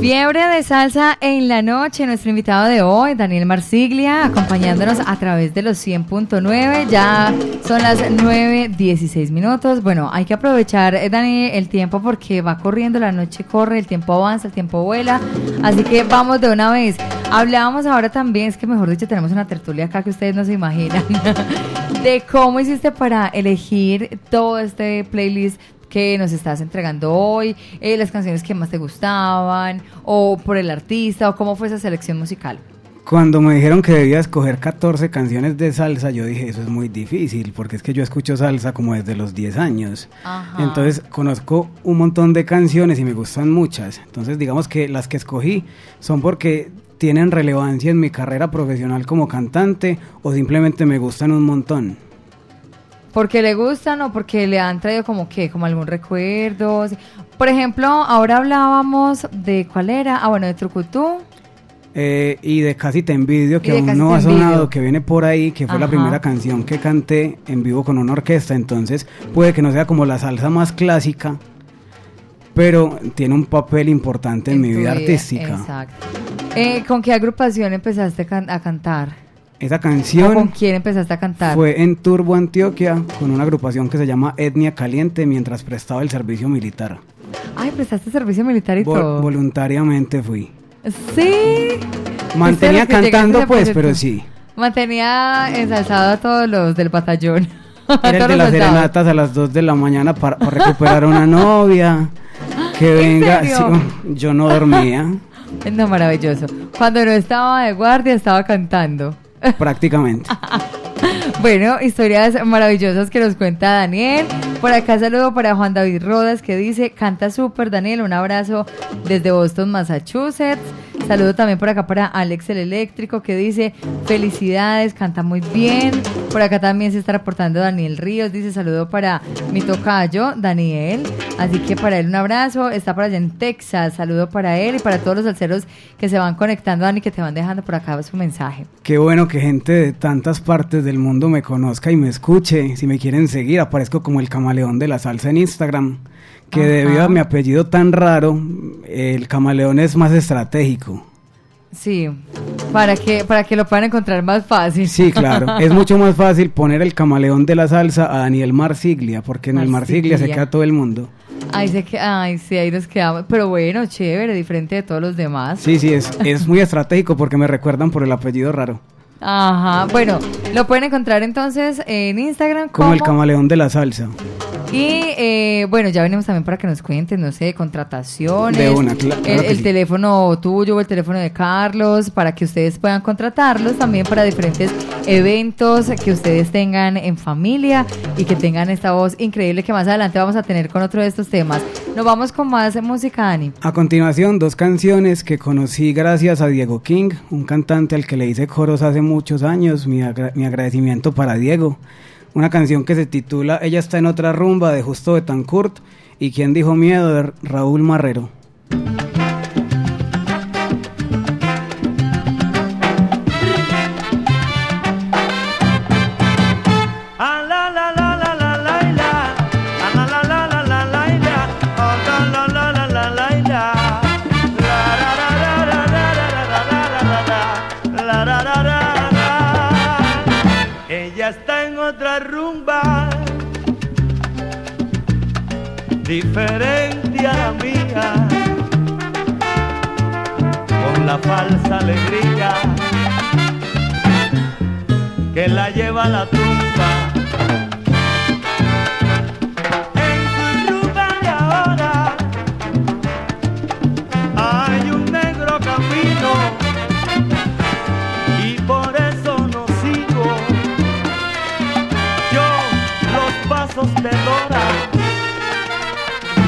Fiebre de salsa en la noche. Nuestro invitado de hoy, Daniel Marsiglia, acompañándonos a través de los 100.9. Ya son las 9.16 minutos. Bueno, hay que aprovechar, eh, Dani, el tiempo porque va corriendo, la noche corre, el tiempo avanza, el tiempo vuela. Así que vamos de una vez. Hablábamos ahora también, es que mejor dicho, tenemos una tertulia acá que ustedes no se imaginan, de cómo hiciste para elegir todo este playlist que nos estás entregando hoy, eh, las canciones que más te gustaban, o por el artista, o cómo fue esa selección musical. Cuando me dijeron que debía escoger 14 canciones de salsa, yo dije, eso es muy difícil, porque es que yo escucho salsa como desde los 10 años. Ajá. Entonces conozco un montón de canciones y me gustan muchas. Entonces digamos que las que escogí son porque tienen relevancia en mi carrera profesional como cantante o simplemente me gustan un montón. ¿Porque le gustan o porque le han traído como que, como algún recuerdo? Por ejemplo, ahora hablábamos de cuál era, ah bueno, de Trucutú. Eh, y de Casi Te Envidio, que aún no ha sonado, que viene por ahí, que fue la primera canción que canté en vivo con una orquesta, entonces puede que no sea como la salsa más clásica, pero tiene un papel importante en, mi tu vida artística. Exacto. Eh, ¿Con qué agrupación empezaste a can- a cantar? Esa ¿O con canción quién empezaste a cantar? fue en Turbo Antioquia con una agrupación que se llama Etnia Caliente mientras prestaba el servicio militar. Ay, prestaste servicio militar y Vol- todo. voluntariamente fui. Sí. Mantenía cantando pues, pero sí. Mantenía ensalzado a todos los del batallón. Era el de las serenatas a las 2 de la mañana para, para recuperar a una novia. Que venga. sí, yo no dormía, No, maravilloso. Cuando no estaba de guardia, estaba cantando. prácticamente. Bueno, historias maravillosas que nos cuenta Daniel. Por acá saludo para Juan David Rodas que dice, canta súper Daniel, un abrazo desde Boston, Massachusetts. Saludo también por acá para Alex el Eléctrico que dice, felicidades, canta muy bien. Por acá también se está reportando Daniel Ríos, dice saludo para mi tocayo, Daniel. Así que para él un abrazo, está por allá en Texas, saludo para él y para todos los salseros que se van conectando, Dani, que te van dejando por acá su mensaje. Qué bueno que gente de tantas partes del mundo me conozca y me escuche. Si me quieren seguir, aparezco como el camaleón de la salsa en Instagram. Que Ajá. debido a mi apellido tan raro, el camaleón es más estratégico. Sí, para que, para que lo puedan encontrar más fácil. Sí, claro. es mucho más fácil poner el camaleón de la salsa a Daniel Marsiglia, porque en el Marsiglia se Marsiglia. queda todo el mundo. Ay, que, ay, sí, ahí nos quedamos. Pero bueno, chévere, diferente de todos los demás. Sí, sí, es, es muy estratégico porque me recuerdan por el apellido raro. Ajá, bueno, lo pueden encontrar entonces en Instagram Como como... el camaleón de la salsa. Y eh, bueno, ya venimos también para que nos cuenten, no sé, contrataciones. De una, claro el, que el sí. teléfono tuyo o el teléfono de Carlos, para que ustedes puedan contratarlos también para diferentes eventos que ustedes tengan en familia y que tengan esta voz increíble que más adelante vamos a tener con otro de estos temas. Nos vamos con más música, Dani. A continuación, dos canciones que conocí gracias a Diego King, un cantante al que le hice coros hace muchos años. Mi, agra- mi agradecimiento para Diego. Una canción que se titula Ella está en otra rumba de Justo Betancourt y Quien dijo miedo de Raúl Marrero. Diferente a la mía con la falsa alegría que la lleva la tumba.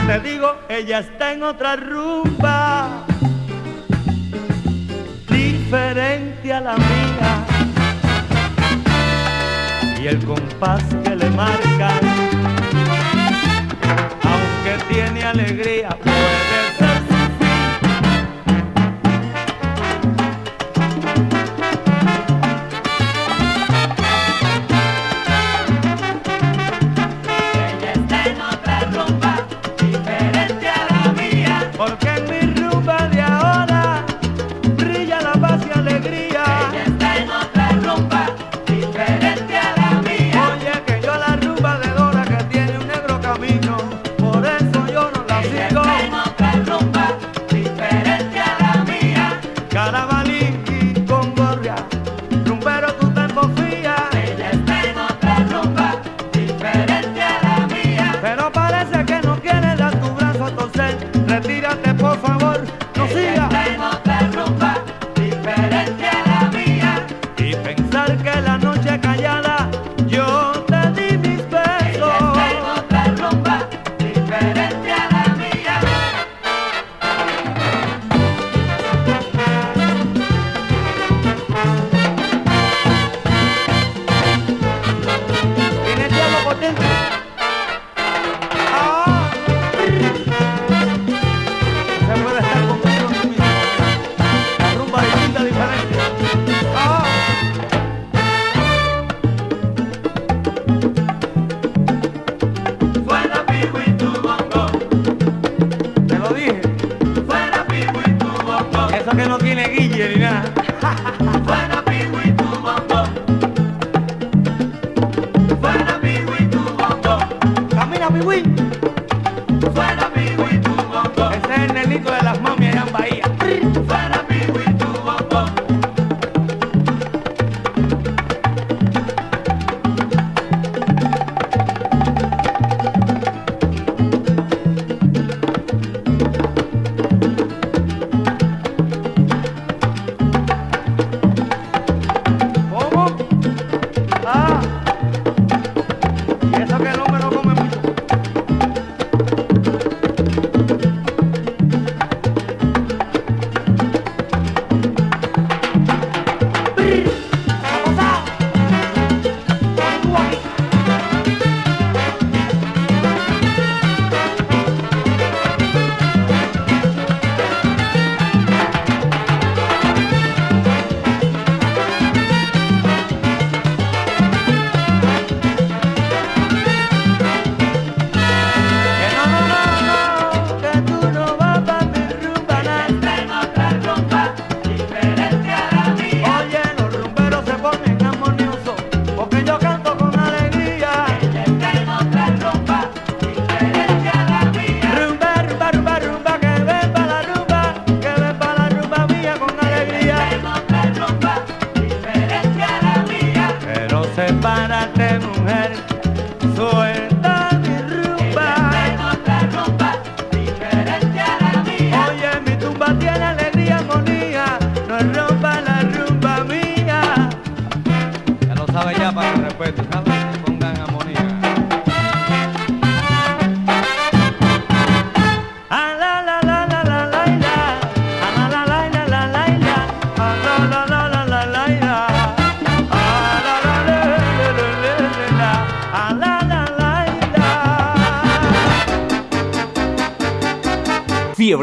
Te digo, ella está en otra rumba. Diferente a la mía. Y el compás que le marca, aunque tiene alegría, puede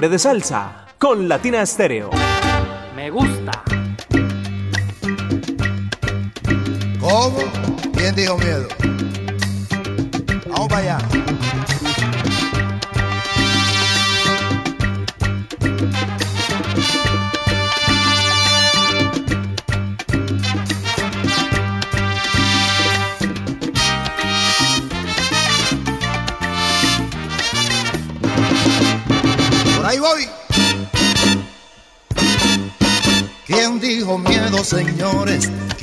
De Salsa con Latina Stereo.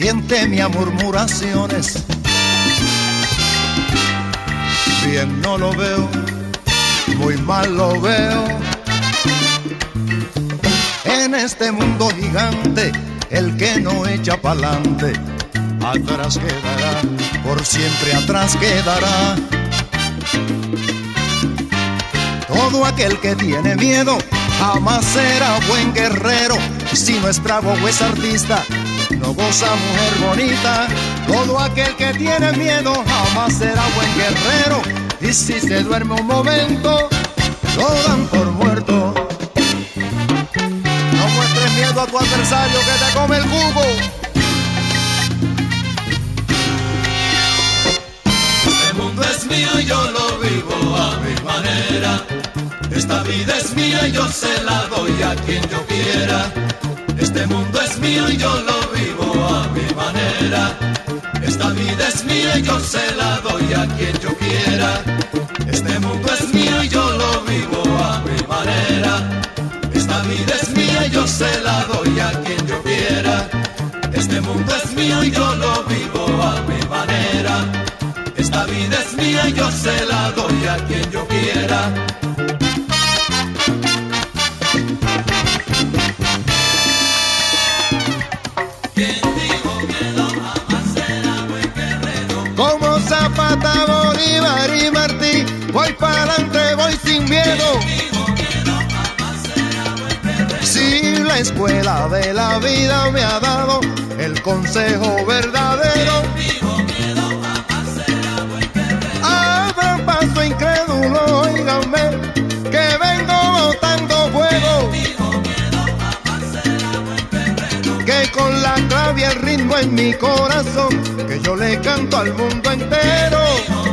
quien temía murmuraciones. Bien no lo veo, muy mal lo veo. En este mundo gigante, el que no echa pa'lante, atrás quedará, por siempre atrás quedará. Todo aquel que tiene miedo jamás será buen guerrero. Si no es trago o es artista, no goza mujer bonita. Todo aquel que tiene miedo jamás será buen guerrero. Y si se duerme un momento, lo dan por muerto. No muestres miedo a tu adversario que te come el jugo. Este mundo es mío y yo lo vivo a mi manera. Esta vida es mía y yo se la doy a quien yo quiera. Este mundo es mío y yo lo vivo. Esta vida es mía y yo se la doy a quien yo quiera. Este mundo es mío y yo lo vivo a mi manera. Esta vida es mía y yo se la doy a quien yo quiera. Este mundo es mío y yo lo vivo a mi manera. Esta vida es mía y yo se la doy a quien yo quiera. Bolívar y Martí, voy para adelante, voy sin miedo. Si la escuela de la vida me ha dado el consejo verdadero. Abran paso incrédulo, oíganme, y el ritmo en mi corazón, que yo le canto al mundo entero.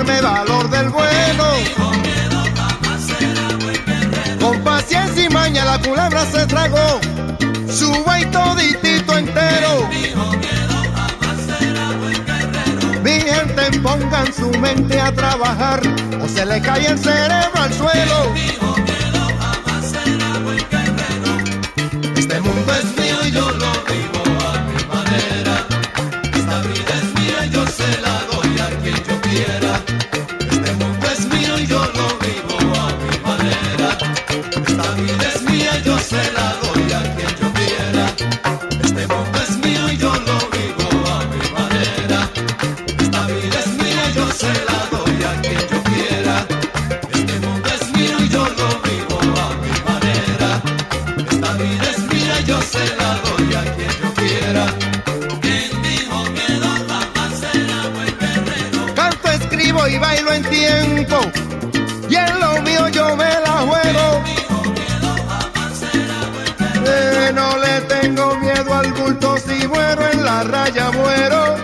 Inspirarme valor del bueno. Con paciencia y maña la culebra se tragó su buey toditito entero. Mi gente pongan su mente a trabajar o se le cae el cerebro al suelo. Si muero en la raya muero.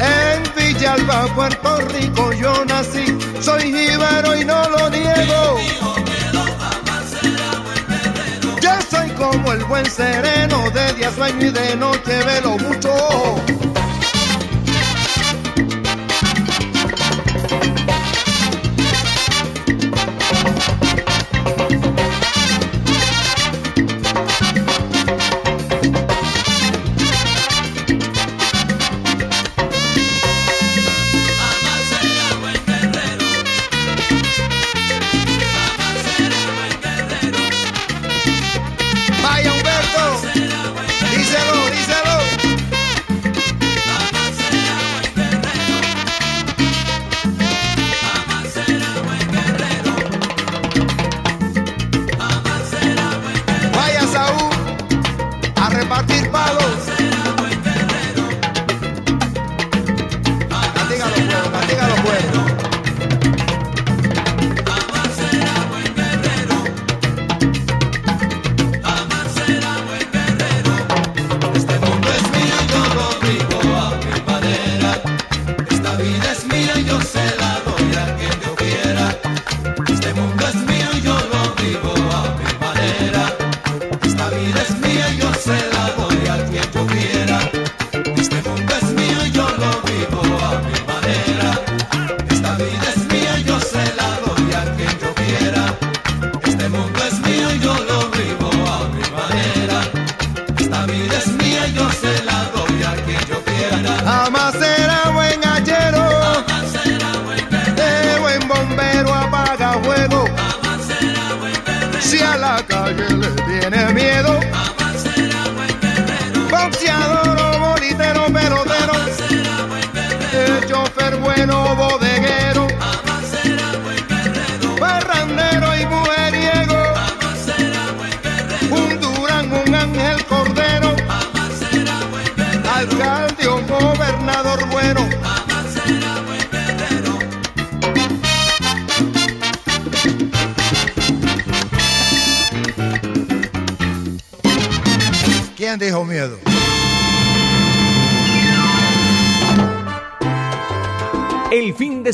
En Villalba, Puerto Rico yo nací. Soy jíbaro y no lo niego. Yo soy como el buen sereno, de día sueño y de noche velo mucho.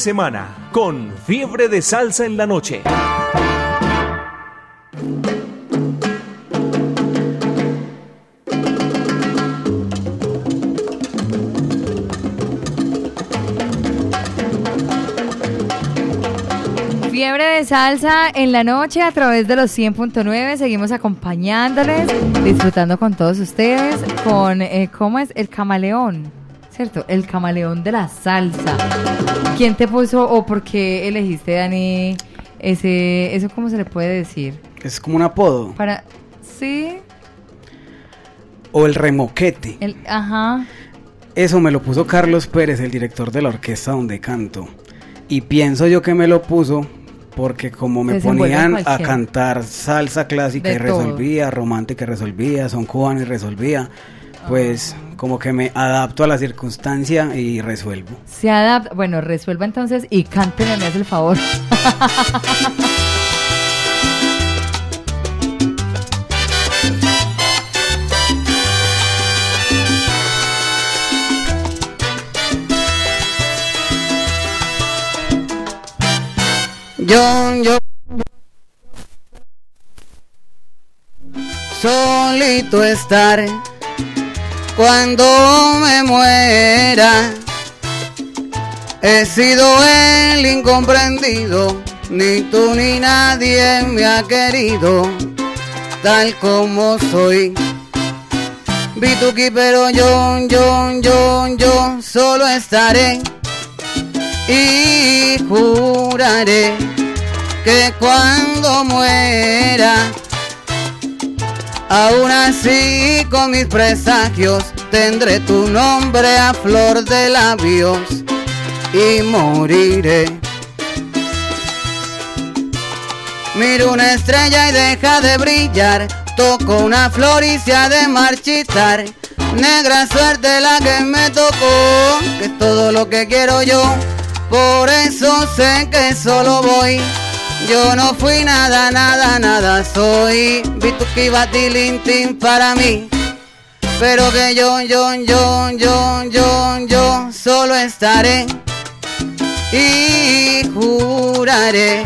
Semana con Fiebre de Salsa en la noche. Fiebre de salsa en la noche a través de los 100.9. Seguimos acompañándoles, disfrutando con todos ustedes con, eh, ¿cómo es? El camaleón, ¿cierto? El camaleón de la salsa. ¿Quién te puso o por qué elegiste, Dani, ese, eso cómo se le puede decir? Es como un apodo. Para, sí, O el remoquete. el, ajá. Eso me lo puso Carlos Pérez, el director de la orquesta donde canto. Y pienso yo que me lo puso porque como me ponían a cantar salsa clásica De y todo. resolvía, romántica y resolvía, son cubano y resolvía, pues como que me adapto a la circunstancia y resuelvo. Se adapta, bueno, resuelva entonces y cánteme, me hace el favor. Yo, yo. Solito estar cuando me muera. He sido el incomprendido, ni tú ni nadie me ha querido, tal como soy. Bituki, pero yo, yo, yo, yo solo estaré y juraré que cuando muera, aún así con mis presagios, tendré tu nombre a flor de labios y moriré. Miro una estrella y deja de brillar, toco una flor y se ha de marchitar. Negra suerte la que me tocó, que es todo lo que quiero yo. Por eso sé que solo voy. Yo no fui nada, nada, nada soy. Bituki batilintin para mí. Pero que yo, yo, yo, yo, yo, yo solo estaré. Y juraré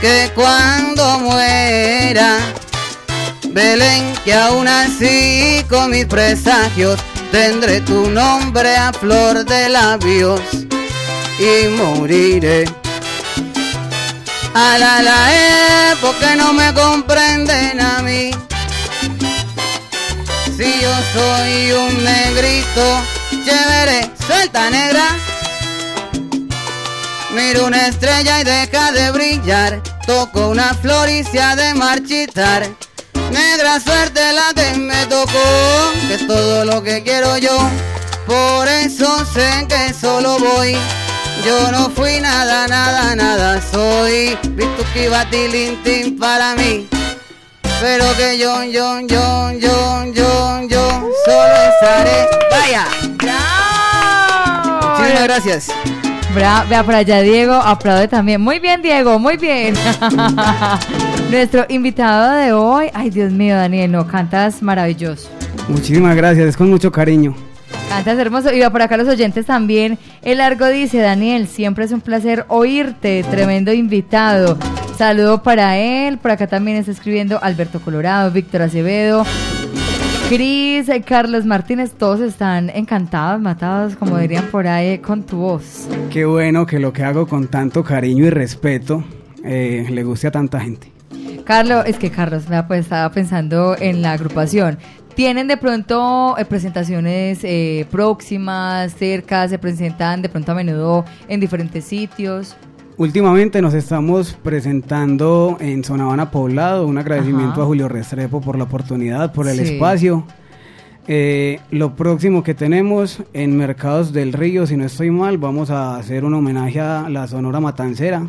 que cuando muera, Belén, que aún así con mis presagios tendré tu nombre a flor de labios y moriré. A la la eh, porque no me comprenden a mí. Si yo soy un negrito, chévere, suelta negra. Miro una estrella y deja de brillar. Toco una flor y se ha de marchitar. Negra suerte la que me tocó, que es todo lo que quiero yo. Por eso sé que solo voy. Yo no fui nada, nada, nada soy. Bituki batilintin para mí. Pero que yo, yo, yo, yo, yo, yo solo estaré. Vaya. Muchísimas gracias. Bra- vea por allá Diego, aplaude también. Muy bien, Diego, muy bien. Nuestro invitado de hoy, ay Dios mío, Daniel, no, cantas maravilloso. Muchísimas gracias, es con mucho cariño. Cantas hermoso. Y va por acá los oyentes también. El largo dice, Daniel, siempre es un placer oírte, tremendo invitado. Saludo para él. Por acá también está escribiendo Alberto Colorado, Víctor Acevedo, Cris, eh, Carlos Martínez. Todos están encantados, matados, como dirían por ahí, con tu voz. Qué bueno que lo que hago con tanto cariño y respeto eh, le guste a tanta gente. Carlos, es que Carlos me pues, estaba pensando en la agrupación. ¿Tienen de pronto eh, presentaciones eh, próximas, cerca? ¿Se presentan de pronto a menudo en diferentes sitios? Últimamente nos estamos presentando en Zona Habana Poblado, un agradecimiento Ajá. a Julio Restrepo por la oportunidad, por el Sí. espacio. Eh, lo próximo que tenemos en Mercados del Río, si no estoy mal, vamos a hacer un homenaje a la Sonora Matancera.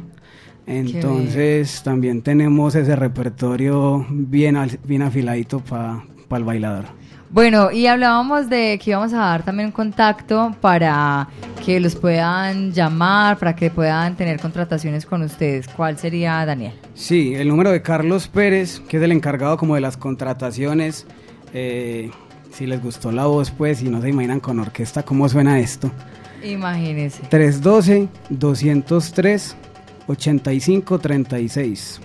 Entonces también tenemos ese repertorio bien, bien afiladito para el bailador. Bueno, y hablábamos de que íbamos a dar también un contacto para que los puedan llamar, para que puedan tener contrataciones con ustedes. ¿Cuál sería, Daniel? Sí, el número de Carlos Pérez, que es el encargado como de las contrataciones, eh, si les gustó la voz, pues, y no se imaginan con orquesta cómo suena esto. Imagínese. 312-203-8536.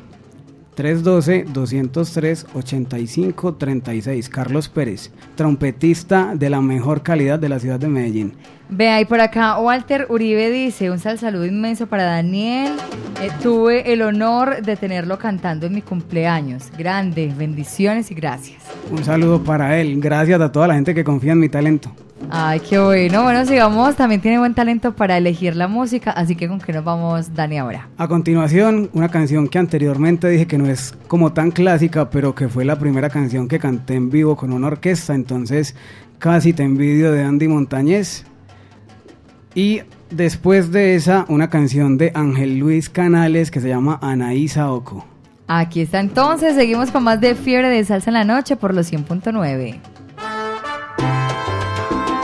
312-203-8536. Carlos Pérez, trompetista de la mejor calidad de la ciudad de Medellín. Ve ahí por acá, Walter Uribe dice, un sal saludo inmenso para Daniel. Eh, tuve el honor de tenerlo cantando en mi cumpleaños. Grande, bendiciones y gracias. Un saludo para él. Gracias a toda la gente que confía en mi talento. Ay, qué bueno. Bueno, sigamos. También tiene buen talento para elegir la música. Así que con qué nos vamos, Dani, ahora. A continuación, una canción que anteriormente dije que no es como tan clásica, pero que fue la primera canción que canté en vivo con una orquesta. Entonces, casi te envidio de Andy Montañez. Y después de esa, una canción de Ángel Luis Canales que se llama Anaísa Oco. Aquí está entonces. Seguimos con más de Fiebre de Salsa en la Noche por los 100.9.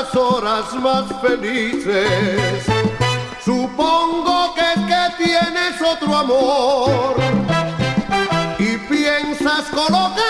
Otras horas más felices. Supongo que que tienes otro amor y piensas colocarlo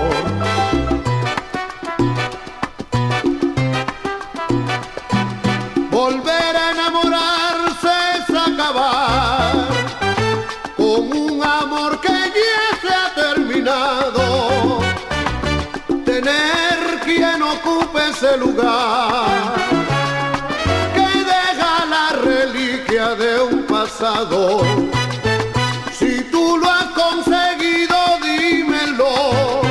Ese lugar que deja la reliquia de un pasado. Si tú lo has conseguido, dímelo.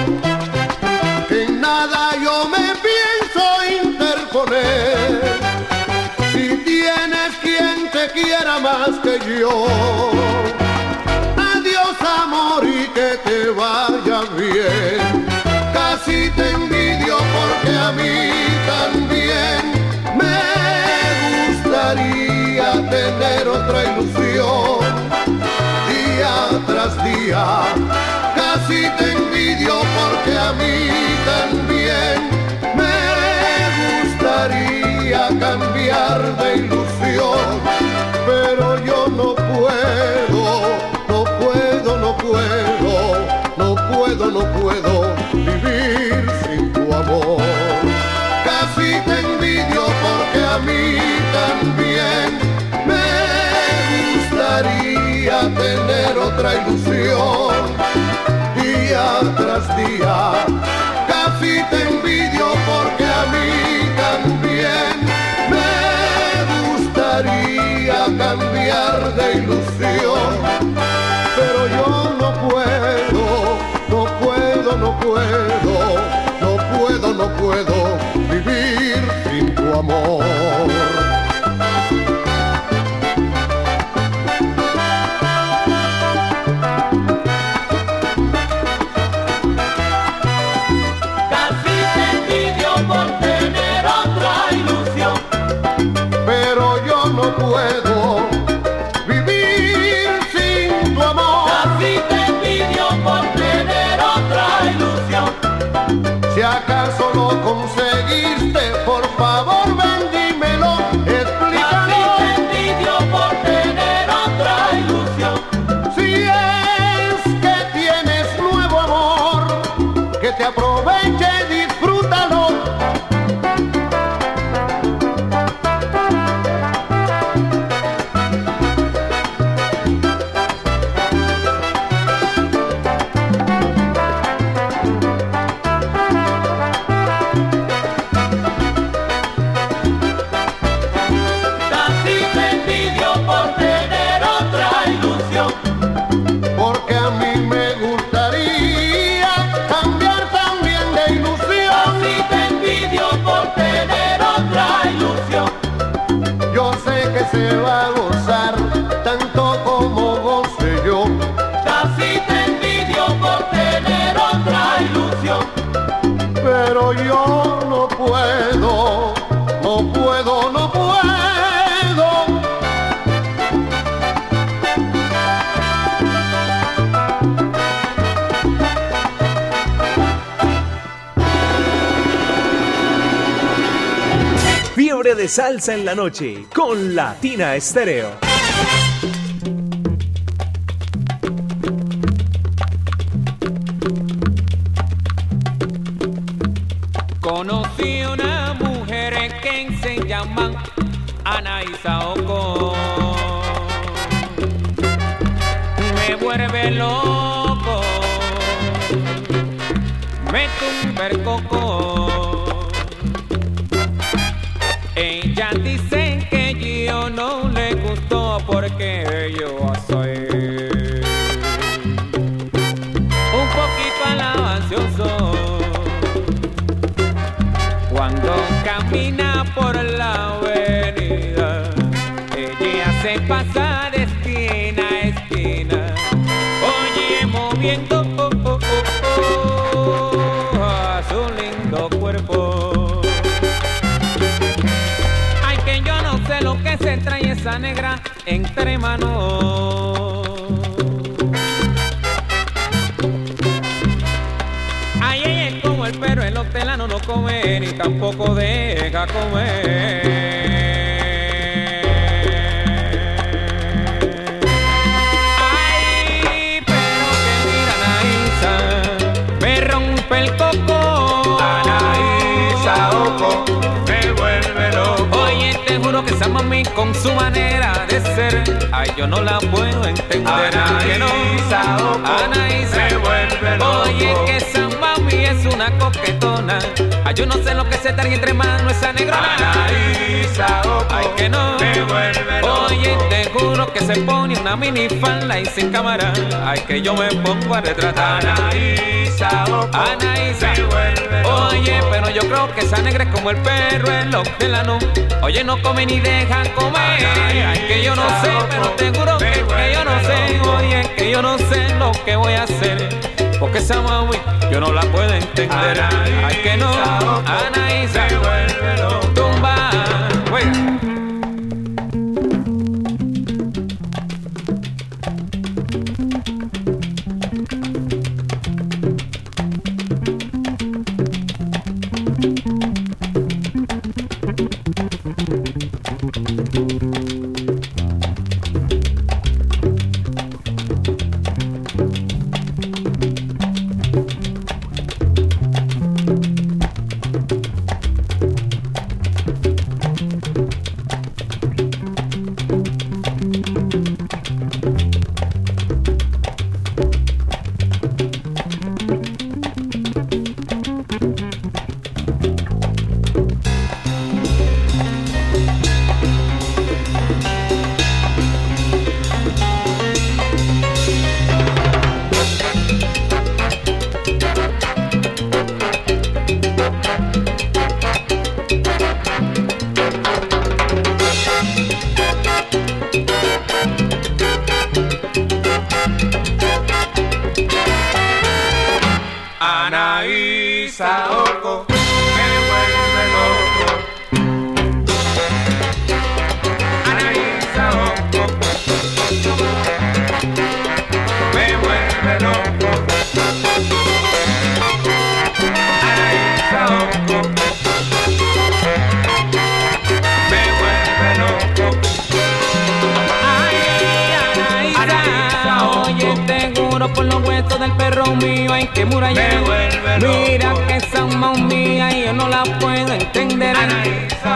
Que en nada yo me pienso interponer. Si tienes quien te quiera más que yo. Adiós amor y que te vaya bien. Casi te envidio a mí también me gustaría tener otra ilusión. Día tras día, casi te envidio porque a mí también me gustaría cambiar de ilusión, pero yo no puedo, no puedo, no puedo, no puedo, no puedo vivir Casi te envidio porque a mí también me gustaría tener otra ilusión día tras día. Casi te envidio porque a mí también me gustaría cambiar de ilusión, puedo, vivir sin tu amor. Casi te envidio por tener otra ilusión. pero yo no puedo home puedo. Fiebre de salsa en la noche con Latina Estéreo. Ana Isaoco. Me vuelve loco. Me tumba el coco. Negra entre manos. Ay, es como el perro, el hortelano no come ni tampoco deja comer. Que esa mami con su manera de ser, ay, yo no la puedo entender. que no? Anaísa, me vuelve loco. Oye, que esa mami es una coquetona. Ay, yo no sé lo que se trae entre manos esa negrona. Anaísa, ay, que no. Vuelve loco. Oye, te juro que se pone una minifalda y sin cámara. Ay, que yo me pongo a retratar. Anaísa, Anaísa, Oye, pero yo creo que esa negra es como el perro, el hortelano. Oye, no come ni deja comer. Ay, que yo no sé, pero te juro que, que yo no sé. Oye, que yo no sé lo que voy a hacer. Porque esa mami yo no la puedo entender. Ay, que no, Anaísa, juro por los huesos del perro mío, ay que muralla. Mira que esa mía y yo no la puedo entender.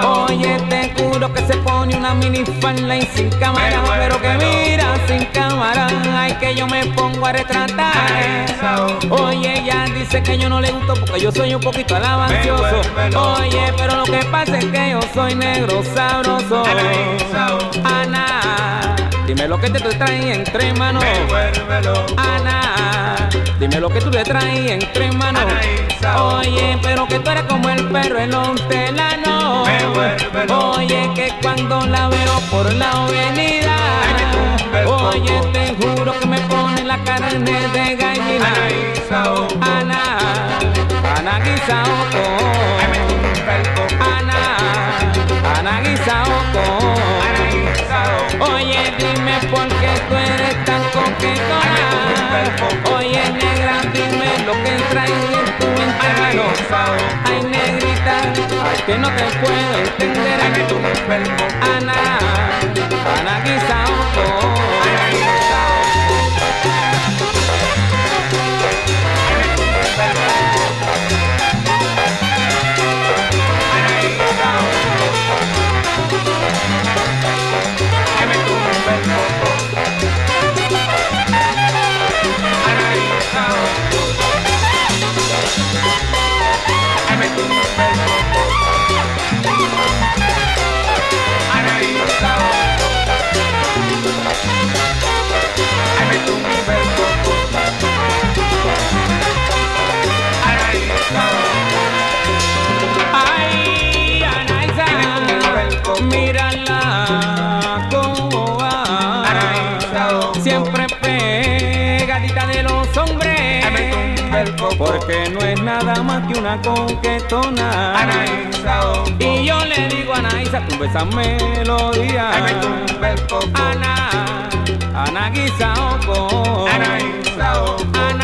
Oye, te juro que se pone una minifalda y sin cámara, pero que mira sin cámara, ay que yo me pongo a retratar. Oye, ella dice que yo no le gusto porque yo soy un poquito alabancioso. Oye, pero lo que pasa es que yo soy negro sabroso. Ana, dime lo que te traes entre manos. Ana, dime lo que tú le traes entre manos. Oye, pero que tú eres como el perro el hortelano. Oye, que cuando la veo por la avenida. Oye, te juro que me pone la carne de gallina. Ana, Ana Guisaoco. Ana, Ana Guisaoco. Oye, dime por qué tú eres tan coquetona. Oye, negra, dime lo que traes en tu enterrado. Ay, negrita, que no te puedo entender. Ana, Ana Guisaoco. Porque no es nada más que una coquetona. Y yo le digo a Anaisa, tú esa melodía. Ana, Ana Guisaoco. Ana.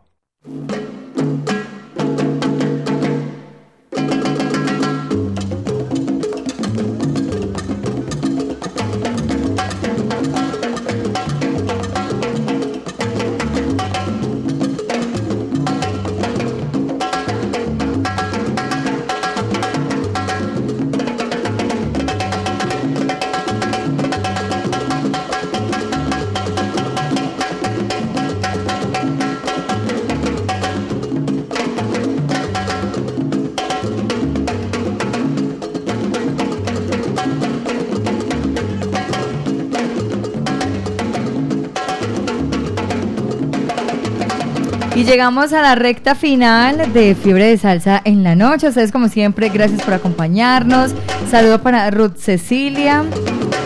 Llegamos a la recta final de Fiebre de Salsa en la noche. Ustedes como siempre, gracias por acompañarnos. Saludo para Ruth Cecilia,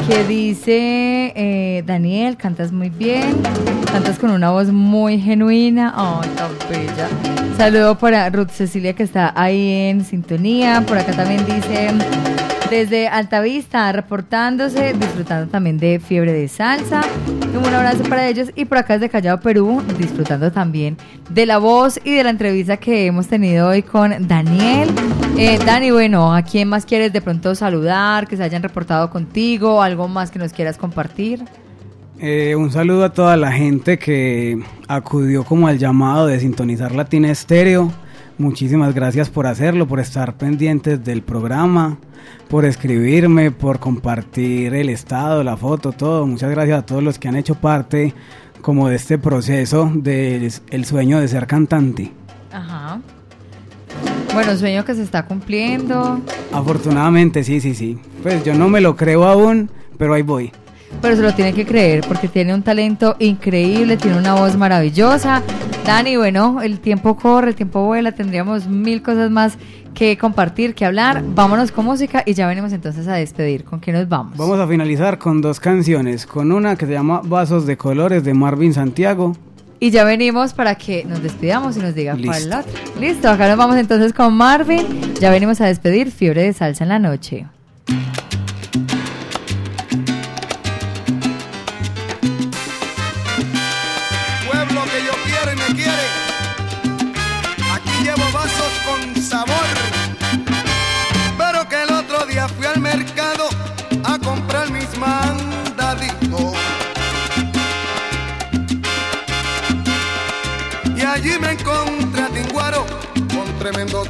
que dice, eh, Daniel, cantas muy bien, cantas con una voz muy genuina. Ay, tan bella. Saludo para Ruth Cecilia, que está ahí en sintonía. Por acá también dice... Desde Altavista, reportándose, disfrutando también de Fiebre de Salsa. Un abrazo para ellos. Y por acá desde Callao, Perú, disfrutando también de la voz y de la entrevista que hemos tenido hoy con Daniel. Eh, Dani, bueno, ¿a quién más quieres de pronto saludar? Que se hayan reportado contigo, algo más que nos quieras compartir. Eh, un saludo a toda la gente que acudió como al llamado de sintonizar Latina Estéreo. Muchísimas gracias por hacerlo, por estar pendientes del programa, por escribirme, por compartir el estado, la foto, todo. Muchas gracias a todos los que han hecho parte como de este proceso del el sueño de ser cantante. Ajá. Bueno, sueño que se está cumpliendo. Afortunadamente, sí, sí, sí. Pues yo no me lo creo aún, pero ahí voy. Pero se lo tiene que creer porque tiene un talento increíble, tiene una voz maravillosa. Dani, bueno, el tiempo corre, el tiempo vuela, tendríamos mil cosas más que compartir, que hablar. Vámonos con música y ya venimos entonces a despedir. ¿Con qué nos vamos? Vamos a finalizar con dos canciones, con una que se llama Vasos de Colores de Marvin Santiago. Y ya venimos para que nos despidamos y nos diga cuál es Listo. la otra. Listo, acá nos vamos entonces con Marvin. Ya venimos a despedir Fiebre de Salsa en la noche. tremendo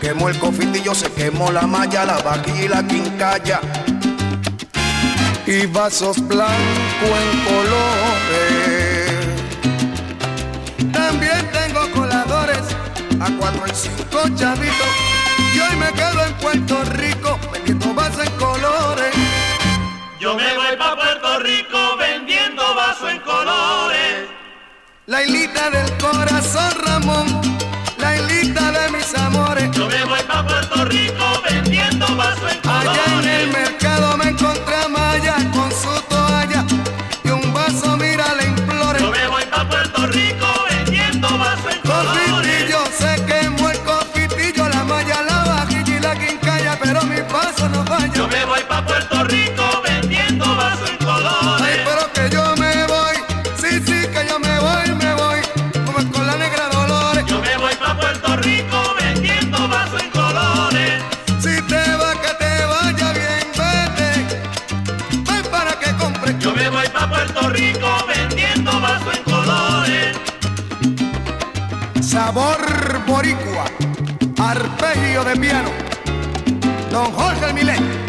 Quemó el cofitillo, se quemó la malla, la vaquilla y la quincalla. Y vasos blancos en colores. También tengo coladores a cuatro y cinco chavitos. Y hoy me quedo en Puerto Rico vendiendo vasos en colores. Yo me voy pa' Puerto Rico vendiendo vasos en colores. La hilita del corazón, Ramón. La hilita de mis amores. Jorge Milet.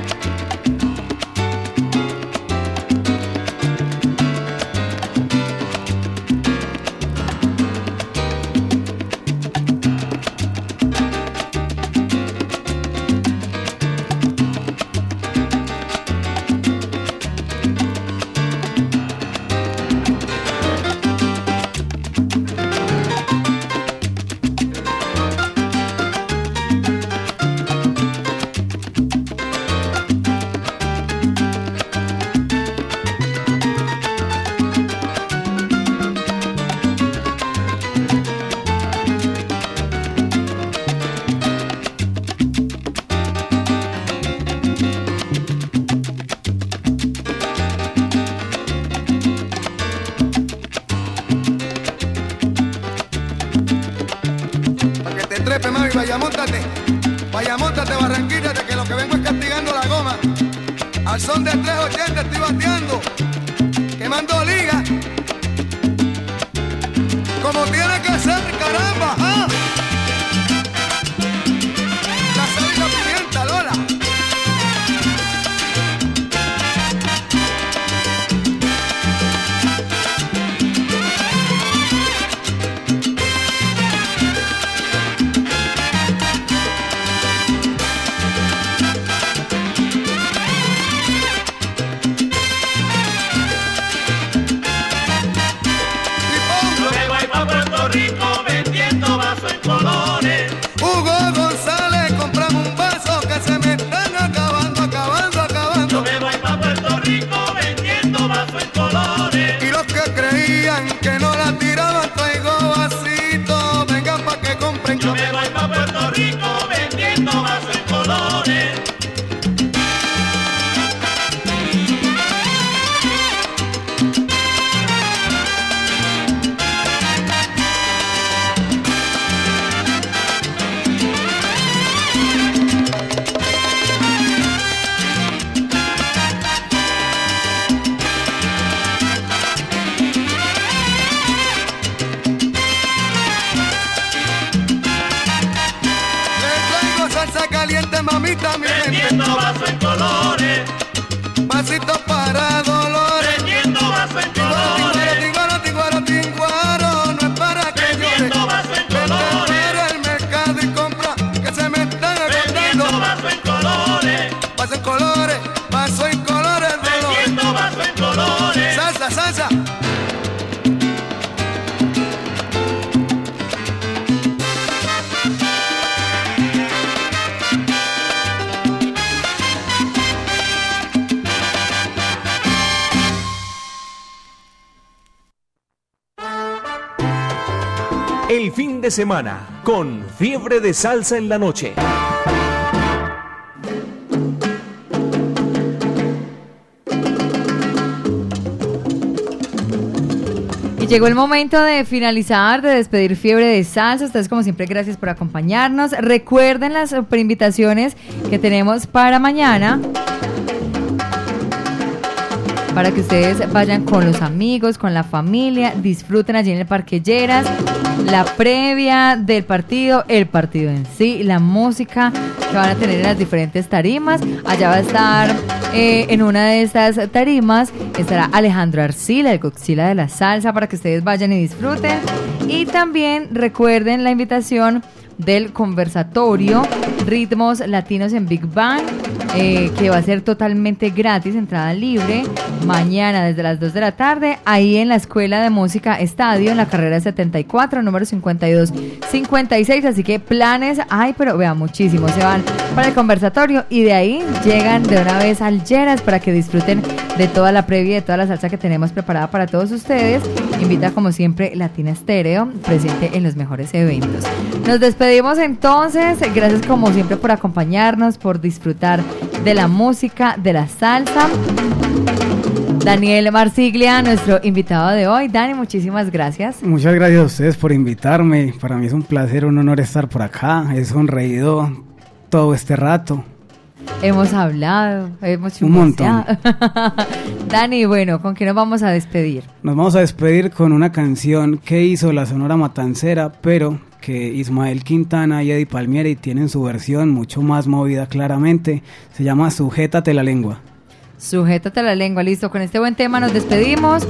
Semana con Fiebre de Salsa en la Noche. Llegó el momento de finalizar, de despedir Fiebre de Salsa. Ustedes, como siempre, gracias por acompañarnos. Recuerden las invitaciones que tenemos para mañana. Para que ustedes vayan con los amigos, con la familia, disfruten allí en el Parque Lleras, la previa del partido, el partido en sí, la música que van a tener en las diferentes tarimas. Allá va a estar eh, en una de estas tarimas, estará Alejandro Arcila, el Coxila de la Salsa, para que ustedes vayan y disfruten. Y también recuerden la invitación del conversatorio Ritmos Latinos en Big Bang, eh, que va a ser totalmente gratis, entrada libre, mañana desde las 2 de la tarde, ahí en la Escuela de Música Estadio, en la carrera 74, número 52, 56. Así que planes, ay, pero vean, muchísimos se van para el conversatorio y de ahí llegan de una vez al Lleras para que disfruten de toda la previa, de toda la salsa que tenemos preparada para todos ustedes. Invita, como siempre, Latina Estéreo, presente en los mejores eventos. Nos despedimos entonces. Gracias, como siempre, por acompañarnos, por disfrutar de la música, de la salsa. Daniel Marsiglia, nuestro invitado de hoy. Dani, muchísimas gracias. Muchas gracias a ustedes por invitarme. Para mí es un placer, un honor estar por acá. He sonreído todo este rato. Hemos hablado, hemos Un montón. Dani, bueno, ¿con qué nos vamos a despedir? Nos vamos a despedir con una canción que hizo la Sonora Matancera, pero que Ismael Quintana y Eddie Palmieri tienen su versión mucho más movida claramente. Se llama Sujétate la lengua. Sujétate la lengua, listo. Con este buen tema nos despedimos.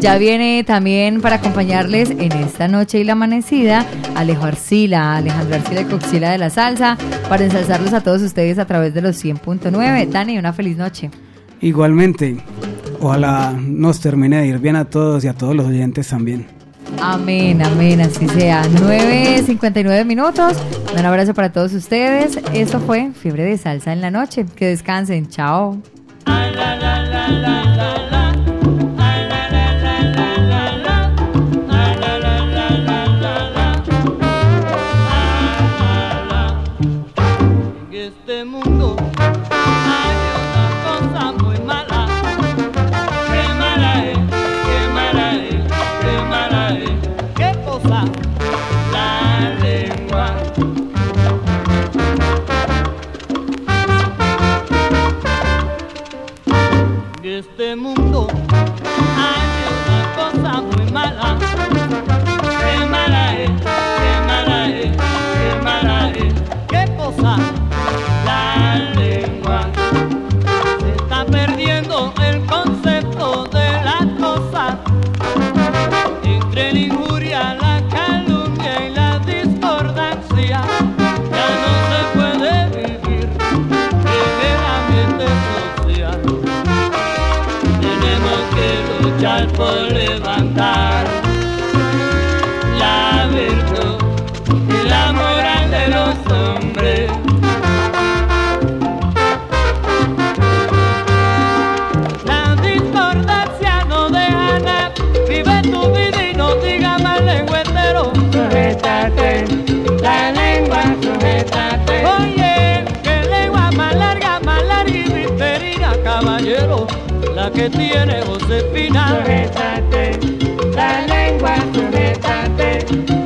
Ya viene también para acompañarles en esta noche y la amanecida Alejo Arcila, Alejandro Arcila y Coxila de la Salsa, para ensalzarlos a todos ustedes a través de los 100.9. Dani, una feliz noche. Igualmente, ojalá nos termine de ir bien a todos y a todos los oyentes también. Amén, amén, así sea. 9.59 minutos. Un abrazo para todos ustedes. Esto fue Fiebre de Salsa en la noche. Que descansen. Chao. En este mundo hay una cosa muy mala. Qué mala es, que tiene Josefina. Sujétate, la lengua, sujétate.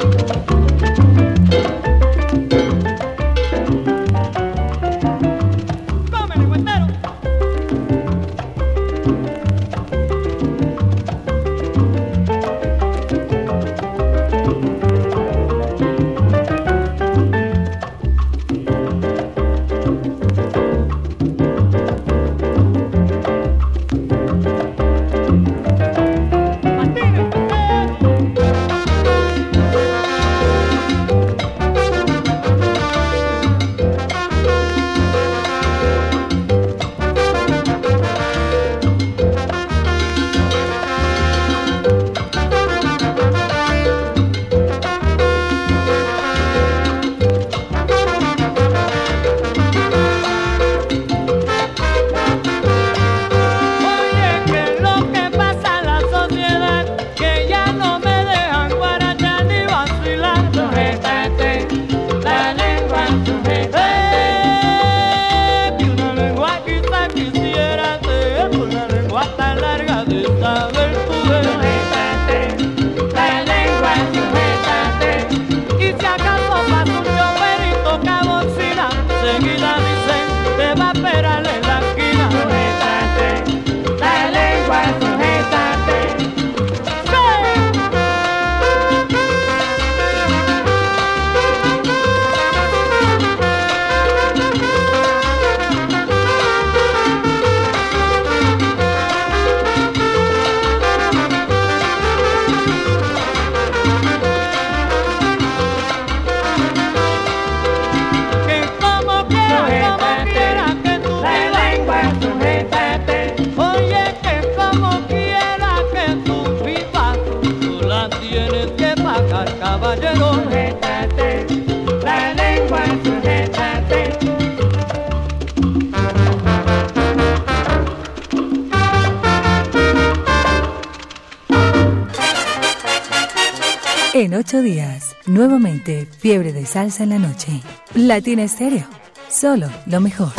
Fiebre de salsa en la noche. Latina Estéreo. Solo lo mejor.